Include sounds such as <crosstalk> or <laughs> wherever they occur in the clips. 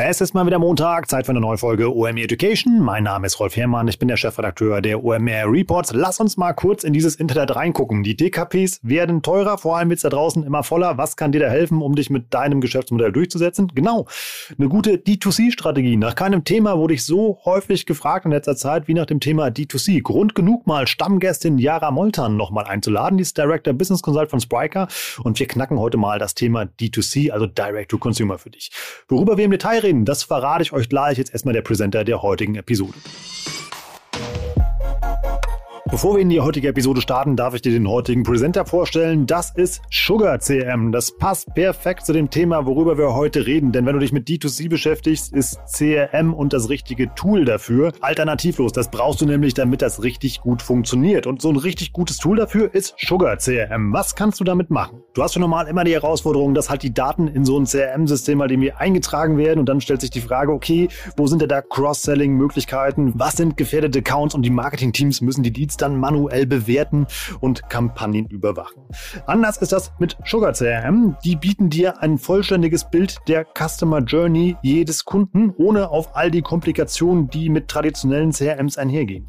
Es ist mal wieder Montag, Zeit für eine neue Folge OMR Education. Mein Name ist Rolf Herrmann, ich bin der Chefredakteur der OMR Reports. Lass uns mal kurz in dieses Internet reingucken. Die DKPs werden teurer, vor allem wird es da draußen immer voller. Was kann dir da helfen, um dich mit deinem Geschäftsmodell durchzusetzen? Genau, eine gute D2C-Strategie. Nach keinem Thema wurde ich so häufig gefragt in letzter Zeit wie nach dem Thema D2C. Grund genug mal Stammgästin Yara Moltan nochmal einzuladen. Die ist Director Business Consult von Spriker und wir knacken heute mal das Thema D2C, also Direct to Consumer für dich. Worüber wir im Detail reden, reden, das verrate ich euch gleich. Jetzt erstmal der Presenter der heutigen Episode. Bevor wir in die heutige Episode starten, darf ich dir den heutigen Presenter vorstellen. Das ist Sugar CRM. Das passt perfekt zu dem Thema, worüber wir heute reden. Denn wenn du dich mit D2C beschäftigst, ist CRM und das richtige Tool dafür alternativlos. Das brauchst du nämlich, damit das richtig gut funktioniert. Und so ein richtig gutes Tool dafür ist Sugar CRM. Was kannst du damit machen? Du hast für normal immer die Herausforderung, dass halt die Daten in so ein CRM-System halt irgendwie eingetragen werden. Und dann stellt sich die Frage, okay, wo sind denn da Cross-Selling-Möglichkeiten? Was sind gefährdete Accounts? Und die Marketing-Teams müssen die Leads dann manuell bewerten und Kampagnen überwachen. Anders ist das mit Sugar CRM. Die bieten dir ein vollständiges Bild der Customer Journey jedes Kunden, ohne auf all die Komplikationen, die mit traditionellen CRMs einhergehen.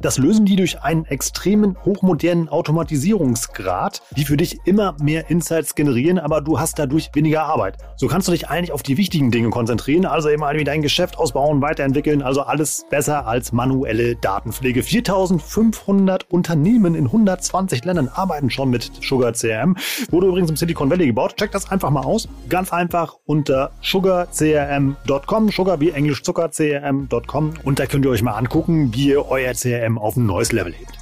Das lösen die durch einen extremen, hochmodernen Automatisierungsgrad, die für dich immer mehr Insights generieren, aber du hast dadurch weniger Arbeit. So kannst du dich eigentlich auf die wichtigen Dinge konzentrieren, also eben irgendwie dein Geschäft ausbauen, weiterentwickeln, also alles besser als manuelle Datenpflege. 4500 Unternehmen in 120 Ländern arbeiten schon mit Sugar CRM. Wurde übrigens im Silicon Valley gebaut. Check das einfach mal aus. Ganz einfach unter sugarcrm.com, Sugar wie Englisch Zucker, crm.com und da könnt ihr euch mal angucken, wie ihr euer CRM CRM auf ein neues Level hebt.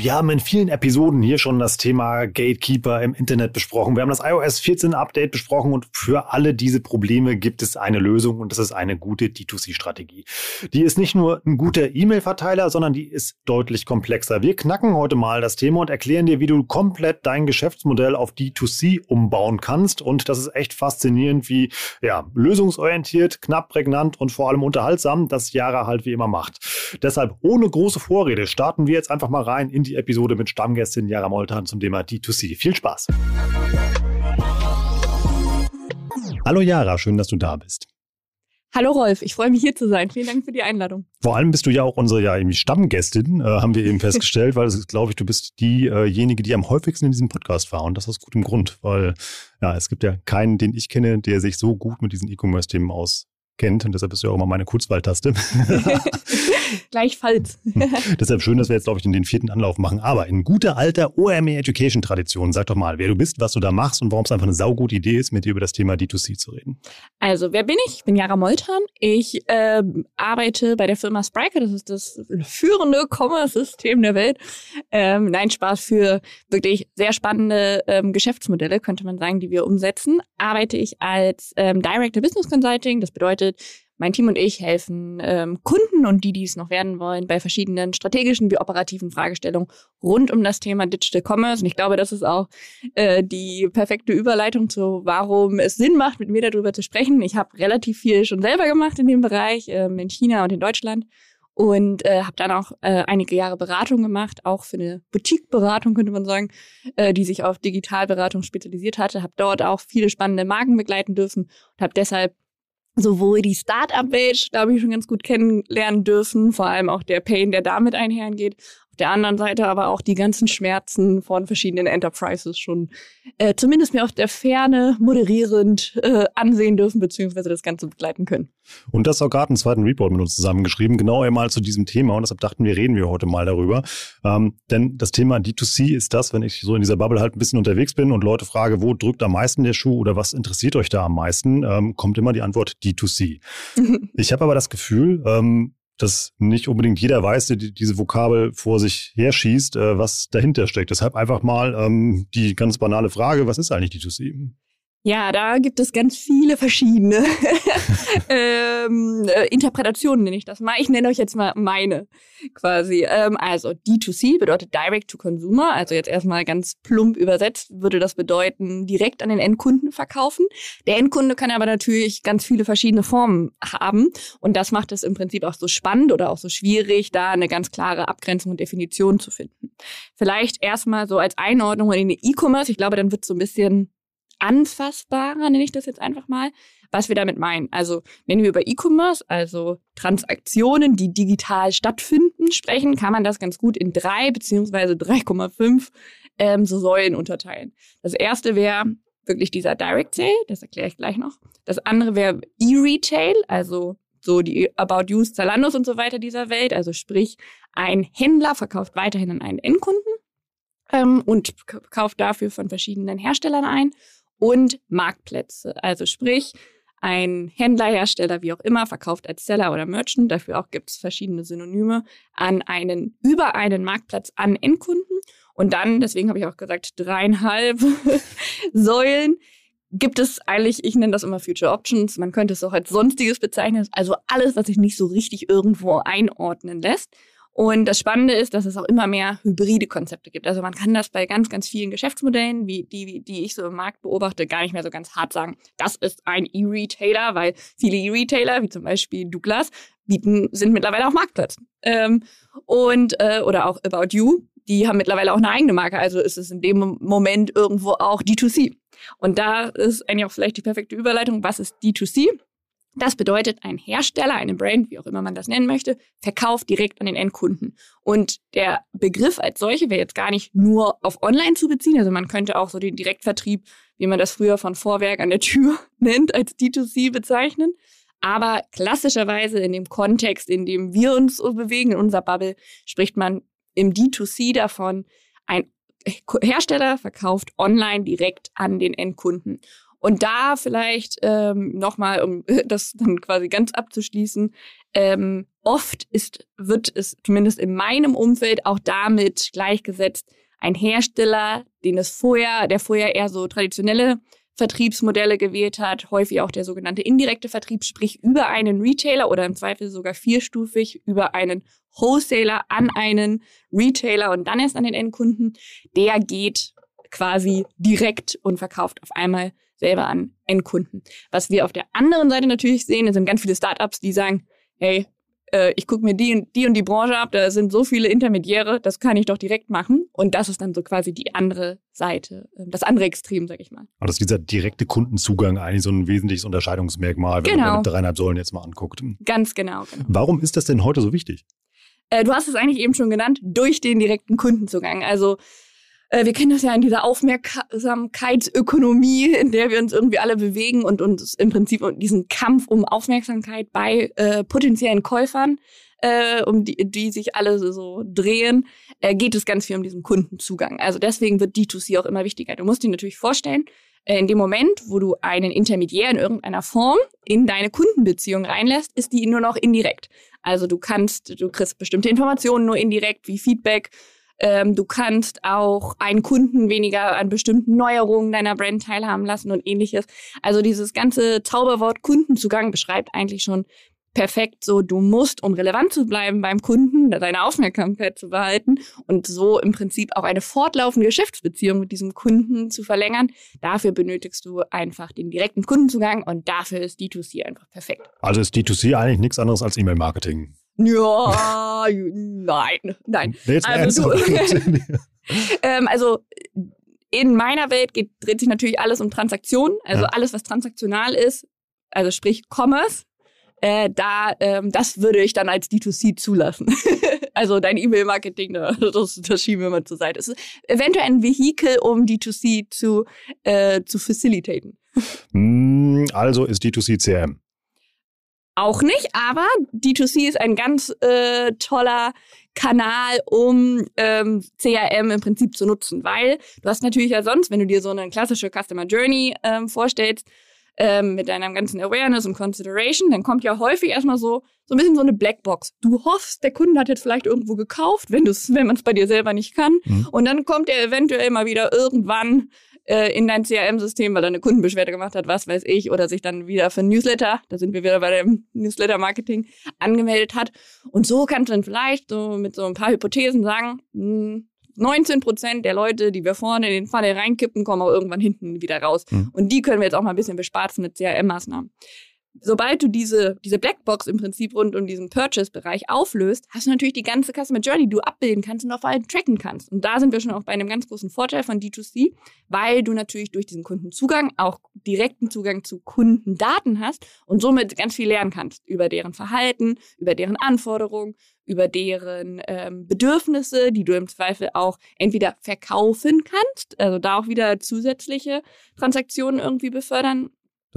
Wir haben in vielen Episoden hier schon das Thema Gatekeeper im Internet besprochen. Wir haben das iOS 14 Update besprochen und für alle diese Probleme gibt es eine Lösung und das ist eine gute D2C-Strategie. Die ist nicht nur ein guter E-Mail-Verteiler, sondern die ist deutlich komplexer. Wir knacken heute mal das Thema und erklären dir, wie du komplett dein Geschäftsmodell auf D2C umbauen kannst. Und das ist echt faszinierend, wie ja, lösungsorientiert, knapp prägnant und vor allem unterhaltsam das Jahre halt wie immer macht. Deshalb ohne große Vorrede starten wir jetzt einfach mal rein in die Episode mit Stammgästin Jara Moltan zum Thema D2C. Viel Spaß! Hallo Jara, schön, dass du da bist. Hallo Rolf, ich freue mich hier zu sein. Vielen Dank für die Einladung. Vor allem bist du ja auch unsere ja irgendwie Stammgästin, äh, haben wir eben festgestellt, weil es glaube ich, du bist diejenige, die am häufigsten in diesem Podcast war. Und das aus gutem Grund, weil ja, es gibt ja keinen, den ich kenne, der sich so gut mit diesen E-Commerce-Themen auskennt. Und deshalb bist du ja auch immer meine Kurzwahltaste. <laughs> Gleichfalls. <laughs> Deshalb schön, dass wir jetzt, glaube ich, den vierten Anlauf machen. Aber in guter alter OME Education Tradition, sag doch mal, wer du bist, was du da machst und warum es einfach eine saugute Idee ist, mit dir über das Thema D2C zu reden. Also, wer bin ich? Ich bin Jara Moltan. Ich äh, arbeite bei der Firma Spriker. Das ist das führende Commerce-System der Welt. Ähm, nein, Spaß für wirklich sehr spannende ähm, Geschäftsmodelle, könnte man sagen, die wir umsetzen. Arbeite ich als ähm, Director Business Consulting. Das bedeutet, mein Team und ich helfen ähm, Kunden und die, die es noch werden wollen, bei verschiedenen strategischen wie operativen Fragestellungen rund um das Thema Digital Commerce. Und ich glaube, das ist auch äh, die perfekte Überleitung zu, warum es Sinn macht, mit mir darüber zu sprechen. Ich habe relativ viel schon selber gemacht in dem Bereich, ähm, in China und in Deutschland. Und äh, habe dann auch äh, einige Jahre Beratung gemacht, auch für eine Boutique-Beratung könnte man sagen, äh, die sich auf Digitalberatung spezialisiert hatte. Habe dort auch viele spannende Marken begleiten dürfen und habe deshalb sowohl die Startup-Welt, glaube ich, schon ganz gut kennenlernen dürfen, vor allem auch der Pain, der damit einhergeht, der anderen Seite aber auch die ganzen Schmerzen von verschiedenen Enterprises schon äh, zumindest mir auf der Ferne moderierend äh, ansehen dürfen, beziehungsweise das Ganze begleiten können. Und das auch gerade einen zweiten Report mit uns zusammengeschrieben, genau einmal zu diesem Thema. Und deshalb dachten wir, reden wir heute mal darüber. Ähm, denn das Thema D2C ist das, wenn ich so in dieser Bubble halt ein bisschen unterwegs bin und Leute frage, wo drückt am meisten der Schuh oder was interessiert euch da am meisten, ähm, kommt immer die Antwort D2C. <laughs> ich habe aber das Gefühl, ähm, dass nicht unbedingt jeder weiß, der diese Vokabel vor sich herschießt, äh, was dahinter steckt. Deshalb einfach mal ähm, die ganz banale Frage, was ist eigentlich D2C? Ja, da gibt es ganz viele verschiedene <laughs> ähm, äh, Interpretationen, nenne ich das mal. Ich nenne euch jetzt mal meine quasi. Ähm, also D2C bedeutet Direct to Consumer. Also jetzt erstmal ganz plump übersetzt würde das bedeuten, direkt an den Endkunden verkaufen. Der Endkunde kann aber natürlich ganz viele verschiedene Formen haben. Und das macht es im Prinzip auch so spannend oder auch so schwierig, da eine ganz klare Abgrenzung und Definition zu finden. Vielleicht erstmal so als Einordnung in den E-Commerce. Ich glaube, dann wird es so ein bisschen anfassbarer, nenne ich das jetzt einfach mal, was wir damit meinen. Also wenn wir über E-Commerce, also Transaktionen, die digital stattfinden, sprechen, kann man das ganz gut in drei beziehungsweise 3,5 ähm, so Säulen unterteilen. Das erste wäre wirklich dieser Direct Sale, das erkläre ich gleich noch. Das andere wäre E-Retail, also so die About You, Zalandos und so weiter dieser Welt. Also sprich, ein Händler verkauft weiterhin an einen Endkunden ähm, und kauft dafür von verschiedenen Herstellern ein und Marktplätze. Also sprich, ein Händler, Hersteller, wie auch immer, verkauft als Seller oder Merchant, dafür auch gibt es verschiedene Synonyme, an einen, über einen Marktplatz an Endkunden. Und dann, deswegen habe ich auch gesagt, dreieinhalb <laughs> Säulen gibt es eigentlich, ich nenne das immer Future Options, man könnte es auch als Sonstiges bezeichnen, also alles, was sich nicht so richtig irgendwo einordnen lässt. Und das Spannende ist, dass es auch immer mehr hybride Konzepte gibt. Also man kann das bei ganz, ganz vielen Geschäftsmodellen, wie die, die ich so im Markt beobachte, gar nicht mehr so ganz hart sagen. Das ist ein E-Retailer, weil viele E-Retailer, wie zum Beispiel Douglas, bieten, sind mittlerweile auch Marktplatz. Ähm, und, äh, oder auch About You, die haben mittlerweile auch eine eigene Marke. Also ist es in dem Moment irgendwo auch D2C. Und da ist eigentlich auch vielleicht die perfekte Überleitung. Was ist D2C? Das bedeutet, ein Hersteller, eine Brand, wie auch immer man das nennen möchte, verkauft direkt an den Endkunden. Und der Begriff als solche wäre jetzt gar nicht nur auf Online zu beziehen. Also man könnte auch so den Direktvertrieb, wie man das früher von Vorwerk an der Tür <laughs> nennt, als D2C bezeichnen. Aber klassischerweise in dem Kontext, in dem wir uns so bewegen, in unserer Bubble, spricht man im D2C davon, ein Hersteller verkauft online direkt an den Endkunden. Und da vielleicht ähm, nochmal, um <laughs> das dann quasi ganz abzuschließen, ähm, oft ist, wird es zumindest in meinem Umfeld auch damit gleichgesetzt, ein Hersteller, den es vorher, der vorher eher so traditionelle Vertriebsmodelle gewählt hat, häufig auch der sogenannte indirekte Vertrieb, sprich über einen Retailer oder im Zweifel sogar vierstufig über einen Wholesaler an einen Retailer und dann erst an den Endkunden, der geht quasi direkt und verkauft auf einmal selber an Endkunden. Was wir auf der anderen Seite natürlich sehen, sind ganz viele Startups, die sagen, hey, äh, ich gucke mir die und, die und die Branche ab, da sind so viele Intermediäre, das kann ich doch direkt machen. Und das ist dann so quasi die andere Seite, äh, das andere Extrem, sag ich mal. Aber das ist dieser direkte Kundenzugang eigentlich so ein wesentliches Unterscheidungsmerkmal, wenn genau. man die dreieinhalb Säulen jetzt mal anguckt. Ganz genau, genau. Warum ist das denn heute so wichtig? Äh, du hast es eigentlich eben schon genannt, durch den direkten Kundenzugang. Also wir kennen das ja in dieser Aufmerksamkeitsökonomie, in der wir uns irgendwie alle bewegen und uns im Prinzip diesen Kampf um Aufmerksamkeit bei äh, potenziellen Käufern, äh, um die, die sich alle so, so drehen, äh, geht es ganz viel um diesen Kundenzugang. Also deswegen wird D2C auch immer wichtiger. Du musst dir natürlich vorstellen, äh, in dem Moment, wo du einen Intermediär in irgendeiner Form in deine Kundenbeziehung reinlässt, ist die nur noch indirekt. Also du kannst, du kriegst bestimmte Informationen nur indirekt wie Feedback, ähm, du kannst auch einen Kunden weniger an bestimmten Neuerungen deiner Brand teilhaben lassen und ähnliches. Also dieses ganze Zauberwort Kundenzugang beschreibt eigentlich schon perfekt so, du musst, um relevant zu bleiben beim Kunden, deine Aufmerksamkeit zu behalten und so im Prinzip auch eine fortlaufende Geschäftsbeziehung mit diesem Kunden zu verlängern. Dafür benötigst du einfach den direkten Kundenzugang und dafür ist D2C einfach perfekt. Also ist D2C eigentlich nichts anderes als E-Mail-Marketing. Ja, nein, nein. Also, du, <laughs> ähm, also in meiner Welt geht, dreht sich natürlich alles um Transaktionen, also ja. alles, was transaktional ist, also sprich Commerce. Äh, da, ähm, das würde ich dann als D2C zulassen. <laughs> also dein E-Mail-Marketing, das, das schieben wir mal zur Seite. Es ist eventuell ein Vehikel, um D2C zu, äh, zu facilitaten. Hm, also ist D2C CRM auch nicht, aber D2C ist ein ganz äh, toller Kanal, um ähm, CRM im Prinzip zu nutzen, weil du hast natürlich ja sonst, wenn du dir so eine klassische Customer Journey ähm, vorstellst, ähm, mit deinem ganzen Awareness und Consideration, dann kommt ja häufig erstmal so, so ein bisschen so eine Blackbox. Du hoffst, der Kunde hat jetzt vielleicht irgendwo gekauft, wenn, wenn man es bei dir selber nicht kann. Mhm. Und dann kommt er eventuell mal wieder irgendwann äh, in dein CRM-System, weil er eine Kundenbeschwerde gemacht hat, was weiß ich, oder sich dann wieder für ein Newsletter, da sind wir wieder bei dem Newsletter-Marketing, angemeldet hat. Und so kannst du dann vielleicht so mit so ein paar Hypothesen sagen, mh, 19 Prozent der Leute, die wir vorne in den Funnel reinkippen, kommen auch irgendwann hinten wieder raus. Mhm. Und die können wir jetzt auch mal ein bisschen bespaßen mit CRM-Maßnahmen sobald du diese, diese Blackbox im Prinzip rund um diesen Purchase-Bereich auflöst, hast du natürlich die ganze Customer Journey, die du abbilden kannst und auf allem tracken kannst. Und da sind wir schon auch bei einem ganz großen Vorteil von D2C, weil du natürlich durch diesen Kundenzugang auch direkten Zugang zu Kundendaten hast und somit ganz viel lernen kannst über deren Verhalten, über deren Anforderungen, über deren ähm, Bedürfnisse, die du im Zweifel auch entweder verkaufen kannst, also da auch wieder zusätzliche Transaktionen irgendwie befördern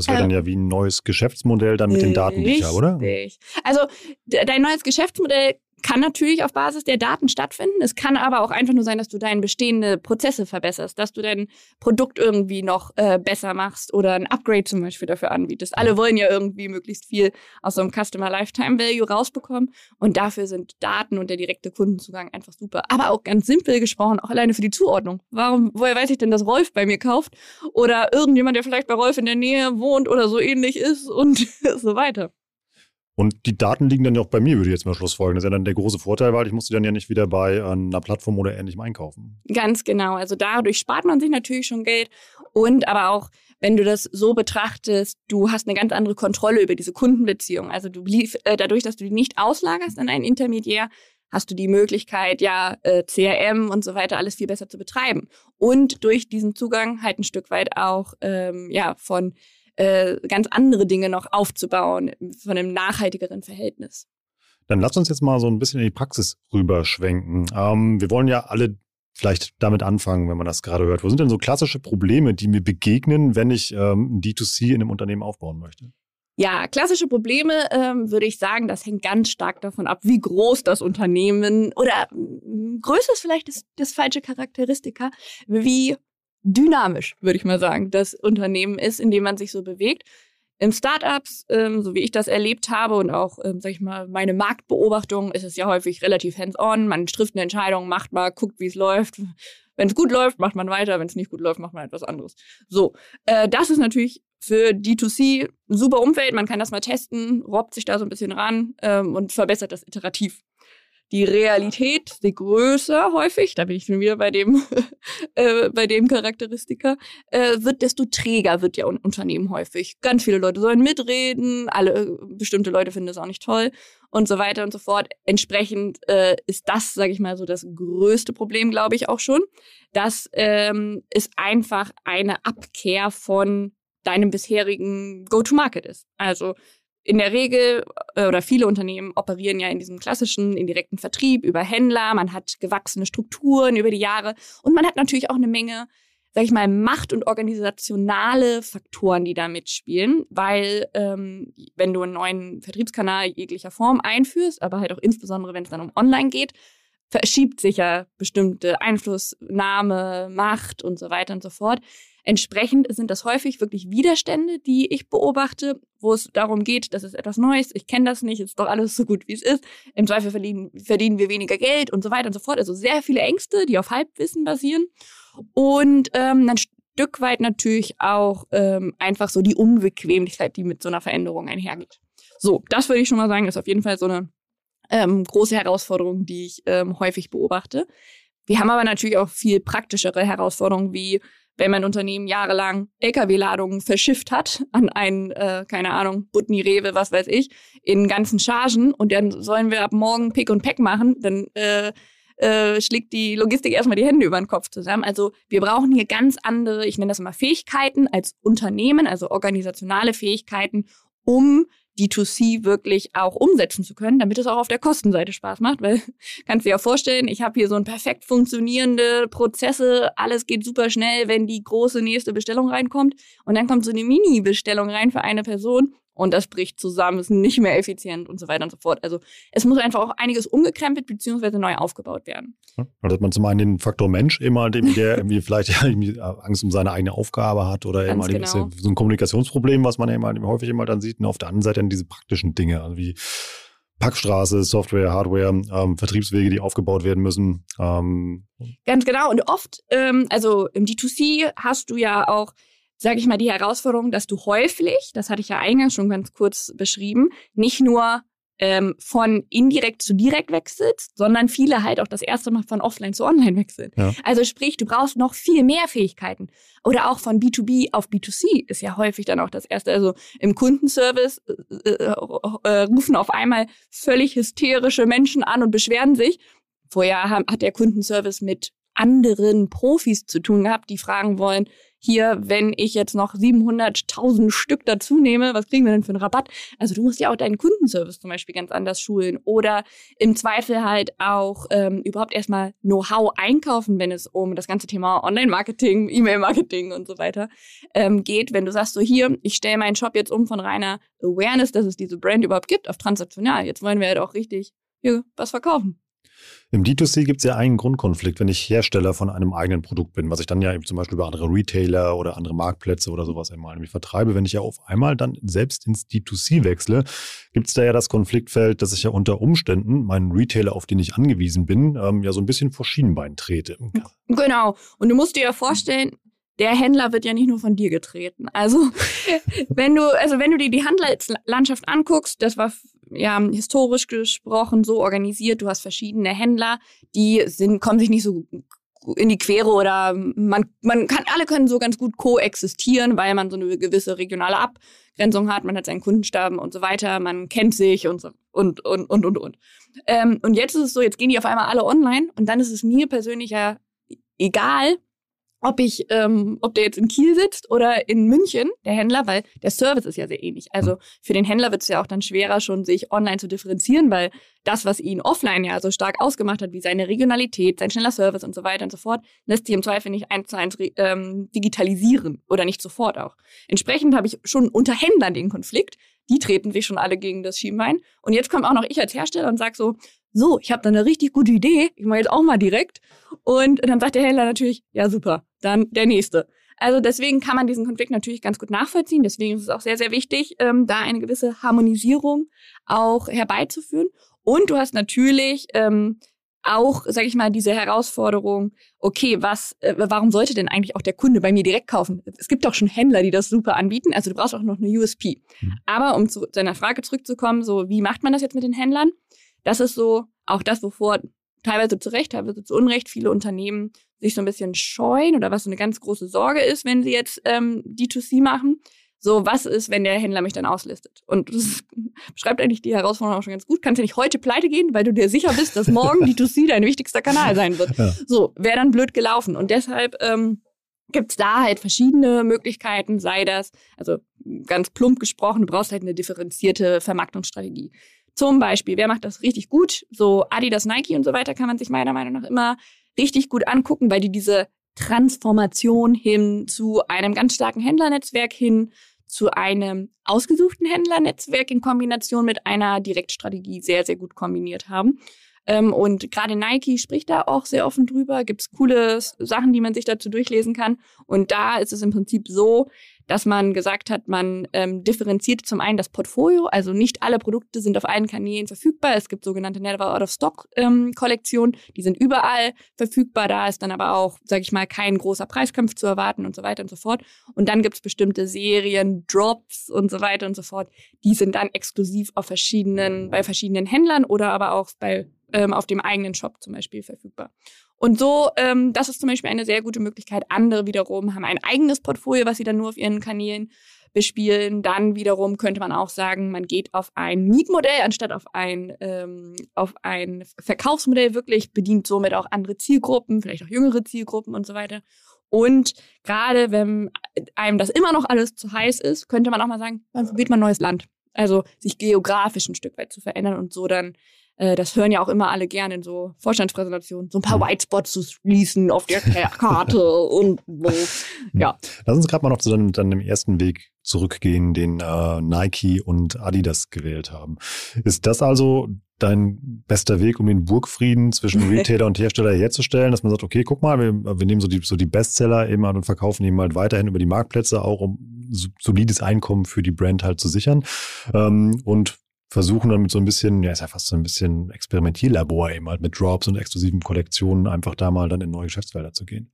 das wäre dann ja wie ein neues Geschäftsmodell dann mit den Daten, oder? Also dein neues Geschäftsmodell kann natürlich auf Basis der Daten stattfinden. Es kann aber auch einfach nur sein, dass du deine bestehende Prozesse verbesserst, dass du dein Produkt irgendwie noch äh, besser machst oder ein Upgrade zum Beispiel dafür anbietest. Alle wollen ja irgendwie möglichst viel aus so einem Customer Lifetime Value rausbekommen und dafür sind Daten und der direkte Kundenzugang einfach super. Aber auch ganz simpel gesprochen, auch alleine für die Zuordnung. Warum, woher weiß ich denn, dass Rolf bei mir kauft oder irgendjemand, der vielleicht bei Rolf in der Nähe wohnt oder so ähnlich ist und <laughs> so weiter. Und die Daten liegen dann ja auch bei mir, würde ich jetzt mal schlussfolgern. Das ist ja dann der große Vorteil, weil ich musste dann ja nicht wieder bei äh, einer Plattform oder ähnlichem einkaufen. Ganz genau. Also dadurch spart man sich natürlich schon Geld. Und aber auch, wenn du das so betrachtest, du hast eine ganz andere Kontrolle über diese Kundenbeziehung. Also du äh, dadurch, dass du die nicht auslagerst an einen Intermediär, hast du die Möglichkeit, ja, äh, CRM und so weiter alles viel besser zu betreiben. Und durch diesen Zugang halt ein Stück weit auch ähm, ja von äh, ganz andere Dinge noch aufzubauen von einem nachhaltigeren Verhältnis. Dann lass uns jetzt mal so ein bisschen in die Praxis rüberschwenken. Ähm, wir wollen ja alle vielleicht damit anfangen, wenn man das gerade hört. Wo sind denn so klassische Probleme, die mir begegnen, wenn ich ähm, D2C in einem Unternehmen aufbauen möchte? Ja, klassische Probleme ähm, würde ich sagen, das hängt ganz stark davon ab, wie groß das Unternehmen oder äh, Größe ist vielleicht das, das falsche Charakteristika, wie dynamisch, würde ich mal sagen, das Unternehmen ist, in dem man sich so bewegt. Im Startups, ähm, so wie ich das erlebt habe und auch, ähm, sag ich mal, meine Marktbeobachtung, ist es ja häufig relativ hands-on. Man trifft eine Entscheidung, macht mal, guckt, wie es läuft. Wenn es gut läuft, macht man weiter. Wenn es nicht gut läuft, macht man etwas anderes. So, äh, das ist natürlich für D2C ein super Umfeld. Man kann das mal testen, robbt sich da so ein bisschen ran ähm, und verbessert das iterativ die Realität, die größer häufig, da bin ich schon wieder bei dem, <laughs> äh, bei dem Charakteristika, äh, wird, desto träger wird ja ein Unternehmen häufig. Ganz viele Leute sollen mitreden, alle bestimmte Leute finden das auch nicht toll und so weiter und so fort. Entsprechend äh, ist das, sage ich mal, so das größte Problem, glaube ich auch schon. Das ähm, ist einfach eine Abkehr von deinem bisherigen Go-to-Market ist. Also in der Regel äh, oder viele Unternehmen operieren ja in diesem klassischen indirekten Vertrieb über Händler. Man hat gewachsene Strukturen über die Jahre und man hat natürlich auch eine Menge, sag ich mal, Macht- und organisationale Faktoren, die da mitspielen, weil ähm, wenn du einen neuen Vertriebskanal jeglicher Form einführst, aber halt auch insbesondere, wenn es dann um Online geht, verschiebt sich ja bestimmte Einflussnahme, Macht und so weiter und so fort. Entsprechend sind das häufig wirklich Widerstände, die ich beobachte, wo es darum geht, das ist etwas Neues, ich kenne das nicht, ist doch alles so gut, wie es ist. Im Zweifel verdienen, verdienen wir weniger Geld und so weiter und so fort. Also sehr viele Ängste, die auf Halbwissen basieren. Und ähm, ein Stück weit natürlich auch ähm, einfach so die Unbequemlichkeit, die mit so einer Veränderung einhergeht. So, das würde ich schon mal sagen, ist auf jeden Fall so eine ähm, große Herausforderung, die ich ähm, häufig beobachte. Wir haben aber natürlich auch viel praktischere Herausforderungen wie wenn mein Unternehmen jahrelang Lkw-Ladungen verschifft hat an einen, äh, keine Ahnung, Butni, Rewe, was weiß ich, in ganzen Chargen und dann sollen wir ab morgen Pick und Pack machen, dann äh, äh, schlägt die Logistik erstmal die Hände über den Kopf zusammen. Also wir brauchen hier ganz andere, ich nenne das immer Fähigkeiten als Unternehmen, also organisationale Fähigkeiten, um D2C wirklich auch umsetzen zu können, damit es auch auf der Kostenseite Spaß macht, weil <laughs> kannst du dir ja vorstellen, ich habe hier so ein perfekt funktionierende Prozesse, alles geht super schnell, wenn die große nächste Bestellung reinkommt und dann kommt so eine Mini-Bestellung rein für eine Person und das bricht zusammen, ist nicht mehr effizient und so weiter und so fort. Also es muss einfach auch einiges umgekrempelt bzw. neu aufgebaut werden. Ja, da hat man zum einen den Faktor Mensch immer, dem, der <laughs> irgendwie vielleicht ja, irgendwie Angst um seine eigene Aufgabe hat oder Ganz immer genau. so ein Kommunikationsproblem, was man ja immer häufig immer dann sieht. Und auf der anderen Seite dann diese praktischen Dinge, also wie Packstraße, Software, Hardware, ähm, Vertriebswege, die aufgebaut werden müssen. Ähm. Ganz genau. Und oft, ähm, also im D2C hast du ja auch sage ich mal, die Herausforderung, dass du häufig, das hatte ich ja eingangs schon ganz kurz beschrieben, nicht nur ähm, von indirekt zu direkt wechselst, sondern viele halt auch das erste Mal von offline zu online wechseln. Ja. Also sprich, du brauchst noch viel mehr Fähigkeiten. Oder auch von B2B auf B2C ist ja häufig dann auch das erste. Also im Kundenservice äh, äh, äh, rufen auf einmal völlig hysterische Menschen an und beschweren sich. Vorher hat der Kundenservice mit anderen Profis zu tun gehabt, die fragen wollen, hier, wenn ich jetzt noch 700.000 Stück dazu nehme, was kriegen wir denn für einen Rabatt? Also du musst ja auch deinen Kundenservice zum Beispiel ganz anders schulen oder im Zweifel halt auch ähm, überhaupt erstmal Know-how einkaufen, wenn es um das ganze Thema Online-Marketing, E-Mail-Marketing und so weiter ähm, geht. Wenn du sagst, so hier, ich stelle meinen Shop jetzt um von reiner Awareness, dass es diese Brand überhaupt gibt, auf transaktional. Jetzt wollen wir halt auch richtig hier was verkaufen. Im D2C gibt es ja einen Grundkonflikt, wenn ich Hersteller von einem eigenen Produkt bin, was ich dann ja eben zum Beispiel über andere Retailer oder andere Marktplätze oder sowas einmal nämlich vertreibe. Wenn ich ja auf einmal dann selbst ins D2C wechsle, gibt es da ja das Konfliktfeld, dass ich ja unter Umständen meinen Retailer, auf den ich angewiesen bin, ähm, ja so ein bisschen vor Schienenbein trete. Genau. Und du musst dir ja vorstellen, der Händler wird ja nicht nur von dir getreten. Also <laughs> wenn du, also wenn du dir die Handelslandschaft anguckst, das war ja historisch gesprochen so organisiert. Du hast verschiedene Händler, die sind, kommen sich nicht so in die Quere oder man, man kann, alle können so ganz gut koexistieren, weil man so eine gewisse regionale Abgrenzung hat, man hat seinen Kundenstamm und so weiter, man kennt sich und so, und, und, und, und, und. Ähm, und jetzt ist es so, jetzt gehen die auf einmal alle online und dann ist es mir persönlich ja egal, ob ich, ähm, ob der jetzt in Kiel sitzt oder in München, der Händler, weil der Service ist ja sehr ähnlich. Also für den Händler wird es ja auch dann schwerer, schon sich online zu differenzieren, weil das, was ihn offline ja so stark ausgemacht hat, wie seine Regionalität, sein schneller Service und so weiter und so fort, lässt sich im Zweifel nicht eins zu eins ähm, digitalisieren oder nicht sofort auch. Entsprechend habe ich schon unter Händlern den Konflikt. Die treten sich schon alle gegen das Schienbein. Und jetzt kommt auch noch ich als Hersteller und sag so, so, ich habe da eine richtig gute Idee, ich mache jetzt auch mal direkt. Und dann sagt der Händler natürlich, ja super, dann der nächste. Also deswegen kann man diesen Konflikt natürlich ganz gut nachvollziehen. Deswegen ist es auch sehr, sehr wichtig, ähm, da eine gewisse Harmonisierung auch herbeizuführen. Und du hast natürlich ähm, auch, sag ich mal, diese Herausforderung, okay, was, äh, warum sollte denn eigentlich auch der Kunde bei mir direkt kaufen? Es gibt doch schon Händler, die das super anbieten, also du brauchst auch noch eine USP. Mhm. Aber um zu deiner Frage zurückzukommen, so wie macht man das jetzt mit den Händlern? Das ist so auch das, wovor teilweise zu Recht, teilweise zu Unrecht viele Unternehmen sich so ein bisschen scheuen oder was so eine ganz große Sorge ist, wenn sie jetzt ähm, D2C machen. So, was ist, wenn der Händler mich dann auslistet? Und das <laughs> beschreibt eigentlich die Herausforderung auch schon ganz gut. Kannst ja nicht heute pleite gehen, weil du dir sicher bist, dass morgen D2C <laughs> dein wichtigster Kanal sein wird. Ja. So, wäre dann blöd gelaufen. Und deshalb ähm, gibt es da halt verschiedene Möglichkeiten, sei das, also ganz plump gesprochen, du brauchst halt eine differenzierte Vermarktungsstrategie. Zum Beispiel, wer macht das richtig gut? So Adidas, Nike und so weiter kann man sich meiner Meinung nach immer richtig gut angucken, weil die diese Transformation hin zu einem ganz starken Händlernetzwerk hin zu einem ausgesuchten Händlernetzwerk in Kombination mit einer Direktstrategie sehr, sehr gut kombiniert haben. Ähm, und gerade Nike spricht da auch sehr offen drüber. Gibt es coole Sachen, die man sich dazu durchlesen kann. Und da ist es im Prinzip so, dass man gesagt hat, man ähm, differenziert zum einen das Portfolio, also nicht alle Produkte sind auf allen Kanälen verfügbar. Es gibt sogenannte Never Out of Stock ähm, Kollektionen, die sind überall verfügbar. Da ist dann aber auch, sage ich mal, kein großer Preiskampf zu erwarten und so weiter und so fort. Und dann gibt es bestimmte Serien, Drops und so weiter und so fort. Die sind dann exklusiv auf verschiedenen, bei verschiedenen Händlern oder aber auch bei ähm, auf dem eigenen Shop zum Beispiel verfügbar. Und so, ähm, das ist zum Beispiel eine sehr gute Möglichkeit. Andere wiederum haben ein eigenes Portfolio, was sie dann nur auf ihren Kanälen bespielen. Dann wiederum könnte man auch sagen, man geht auf ein Mietmodell anstatt auf ein, ähm, auf ein Verkaufsmodell wirklich, bedient somit auch andere Zielgruppen, vielleicht auch jüngere Zielgruppen und so weiter. Und gerade wenn einem das immer noch alles zu heiß ist, könnte man auch mal sagen, man probiert mal ein neues Land. Also sich geografisch ein Stück weit zu verändern und so dann äh, das hören ja auch immer alle gerne in so Vorstandspräsentationen, so ein paar mhm. Whitespots zu schließen auf der Karte <laughs> und so. Ja. Lass uns gerade mal noch zu deinem, deinem ersten Weg zurückgehen, den äh, Nike und Adidas gewählt haben. Ist das also dein bester Weg, um den Burgfrieden zwischen <laughs> Retailer und Hersteller herzustellen, dass man sagt, okay, guck mal, wir, wir nehmen so die, so die Bestseller eben an und verkaufen eben halt weiterhin über die Marktplätze, auch um solides Einkommen für die Brand halt zu sichern. Ähm, und versuchen dann mit so ein bisschen, ja, ist ja fast so ein bisschen Experimentierlabor eben halt mit Drops und exklusiven Kollektionen einfach da mal dann in neue Geschäftsfelder zu gehen.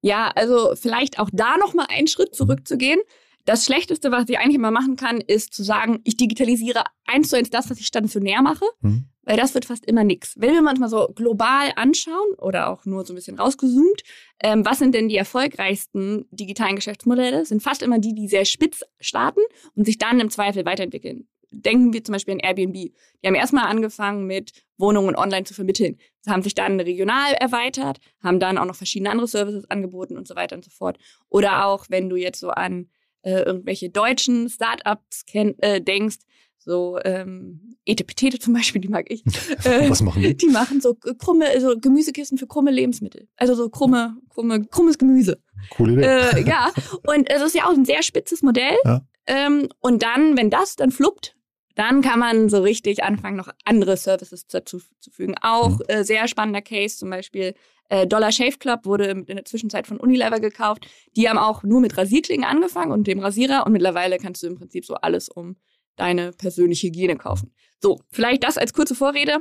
Ja, also vielleicht auch da nochmal einen Schritt zurückzugehen. Das Schlechteste, was ich eigentlich immer machen kann, ist zu sagen, ich digitalisiere eins zu eins das, was ich stationär mache, mhm. weil das wird fast immer nichts. Wenn wir uns mal so global anschauen oder auch nur so ein bisschen rausgezoomt, ähm, was sind denn die erfolgreichsten digitalen Geschäftsmodelle? Sind fast immer die, die sehr spitz starten und sich dann im Zweifel weiterentwickeln denken wir zum Beispiel an Airbnb. Die haben erstmal angefangen mit Wohnungen online zu vermitteln. Sie haben sich dann regional erweitert, haben dann auch noch verschiedene andere Services angeboten und so weiter und so fort. Oder auch, wenn du jetzt so an äh, irgendwelche deutschen Startups äh, denkst, so ähm, Etepetete zum Beispiel, die mag ich. Äh, <laughs> Was machen die? Die machen so krumme, so Gemüsekisten für krumme Lebensmittel. Also so krumme, krumme, krummes Gemüse. Coole Idee. Äh, ja, <laughs> und es ist ja auch ein sehr spitzes Modell. Ja. Ähm, und dann, wenn das dann fluppt, dann kann man so richtig anfangen, noch andere Services dazu zu fügen. Auch mhm. äh, sehr spannender Case, zum Beispiel äh, Dollar Shave Club wurde in der Zwischenzeit von Unilever gekauft. Die haben auch nur mit Rasierklingen angefangen und dem Rasierer und mittlerweile kannst du im Prinzip so alles um deine persönliche Hygiene kaufen. So, vielleicht das als kurze Vorrede.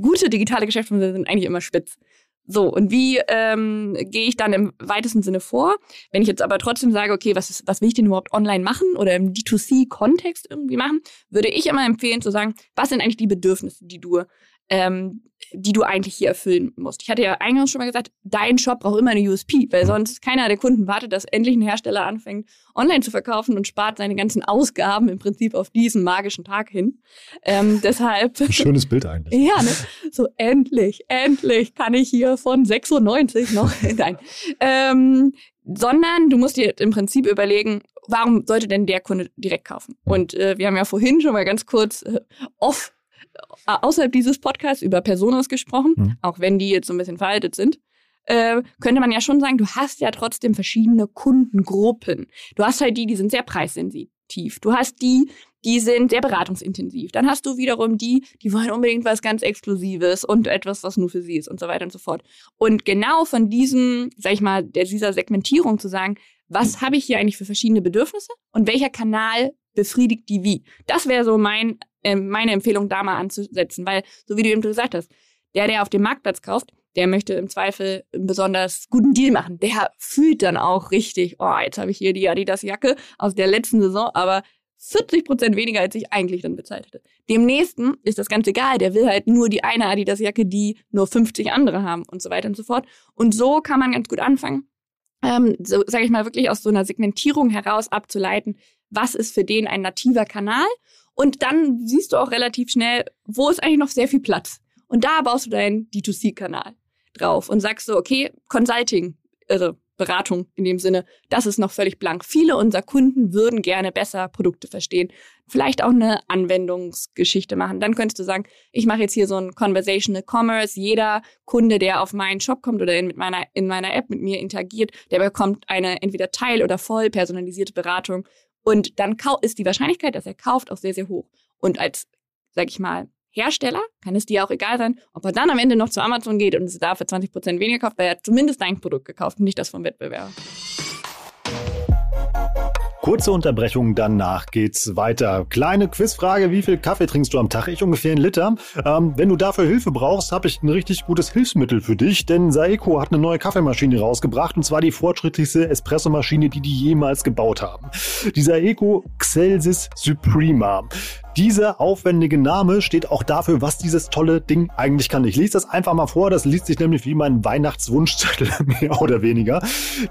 Gute digitale Geschäftsmodelle sind eigentlich immer spitz. So, und wie ähm, gehe ich dann im weitesten Sinne vor? Wenn ich jetzt aber trotzdem sage, okay, was, ist, was will ich denn überhaupt online machen oder im D2C-Kontext irgendwie machen, würde ich immer empfehlen zu sagen, was sind eigentlich die Bedürfnisse, die du ähm, die du eigentlich hier erfüllen musst. Ich hatte ja eingangs schon mal gesagt, dein Shop braucht immer eine USP, weil sonst keiner der Kunden wartet, dass endlich ein Hersteller anfängt, online zu verkaufen und spart seine ganzen Ausgaben im Prinzip auf diesen magischen Tag hin. Ähm, <laughs> deshalb. Ein schönes Bild eigentlich. <laughs> ja, ne? so endlich, endlich kann ich hier von 96 noch, <laughs> nein. Ähm, sondern du musst dir im Prinzip überlegen, warum sollte denn der Kunde direkt kaufen? Und äh, wir haben ja vorhin schon mal ganz kurz äh, off außerhalb dieses Podcasts über Personas gesprochen, mhm. auch wenn die jetzt so ein bisschen veraltet sind. Äh, könnte man ja schon sagen, du hast ja trotzdem verschiedene Kundengruppen. Du hast halt die, die sind sehr preissensitiv. Du hast die, die sind sehr beratungsintensiv. Dann hast du wiederum die, die wollen unbedingt was ganz Exklusives und etwas, was nur für sie ist und so weiter und so fort. Und genau von diesem, sag ich mal, der, dieser Segmentierung zu sagen, was habe ich hier eigentlich für verschiedene Bedürfnisse und welcher Kanal befriedigt die wie? Das wäre so mein ähm, meine Empfehlung, da mal anzusetzen, weil, so wie du eben gesagt hast, der, der auf dem Marktplatz kauft, der möchte im Zweifel einen besonders guten Deal machen. Der fühlt dann auch richtig, oh, jetzt habe ich hier die Adidas-Jacke aus der letzten Saison, aber 40 Prozent weniger, als ich eigentlich dann bezahlt hätte. Dem nächsten ist das ganz egal. Der will halt nur die eine Adidas-Jacke, die nur 50 andere haben und so weiter und so fort. Und so kann man ganz gut anfangen, ähm, so sage ich mal wirklich aus so einer Segmentierung heraus abzuleiten, was ist für den ein nativer Kanal und dann siehst du auch relativ schnell, wo ist eigentlich noch sehr viel Platz. Und da baust du deinen D2C-Kanal drauf und sagst so, okay, Consulting, also Beratung in dem Sinne, das ist noch völlig blank. Viele unserer Kunden würden gerne besser Produkte verstehen. Vielleicht auch eine Anwendungsgeschichte machen. Dann könntest du sagen, ich mache jetzt hier so ein Conversational Commerce. Jeder Kunde, der auf meinen Shop kommt oder in, mit meiner, in meiner App mit mir interagiert, der bekommt eine entweder teil- oder voll personalisierte Beratung und dann ist die Wahrscheinlichkeit, dass er kauft, auch sehr, sehr hoch. Und als, sag ich mal, Hersteller kann es dir auch egal sein, ob er dann am Ende noch zu Amazon geht und es da für 20 Prozent weniger kauft, weil er zumindest dein Produkt gekauft und nicht das vom Wettbewerber. Kurze Unterbrechung, danach geht's weiter. Kleine Quizfrage, wie viel Kaffee trinkst du am Tag? Ich ungefähr einen Liter. Ähm, wenn du dafür Hilfe brauchst, habe ich ein richtig gutes Hilfsmittel für dich, denn Saeco hat eine neue Kaffeemaschine rausgebracht und zwar die fortschrittlichste Espressomaschine, die die jemals gebaut haben. Die Saeco Xelsis Suprema. Dieser aufwendige Name steht auch dafür, was dieses tolle Ding eigentlich kann. Ich lese das einfach mal vor. Das liest sich nämlich wie mein Weihnachtswunschzettel, <laughs> mehr oder weniger.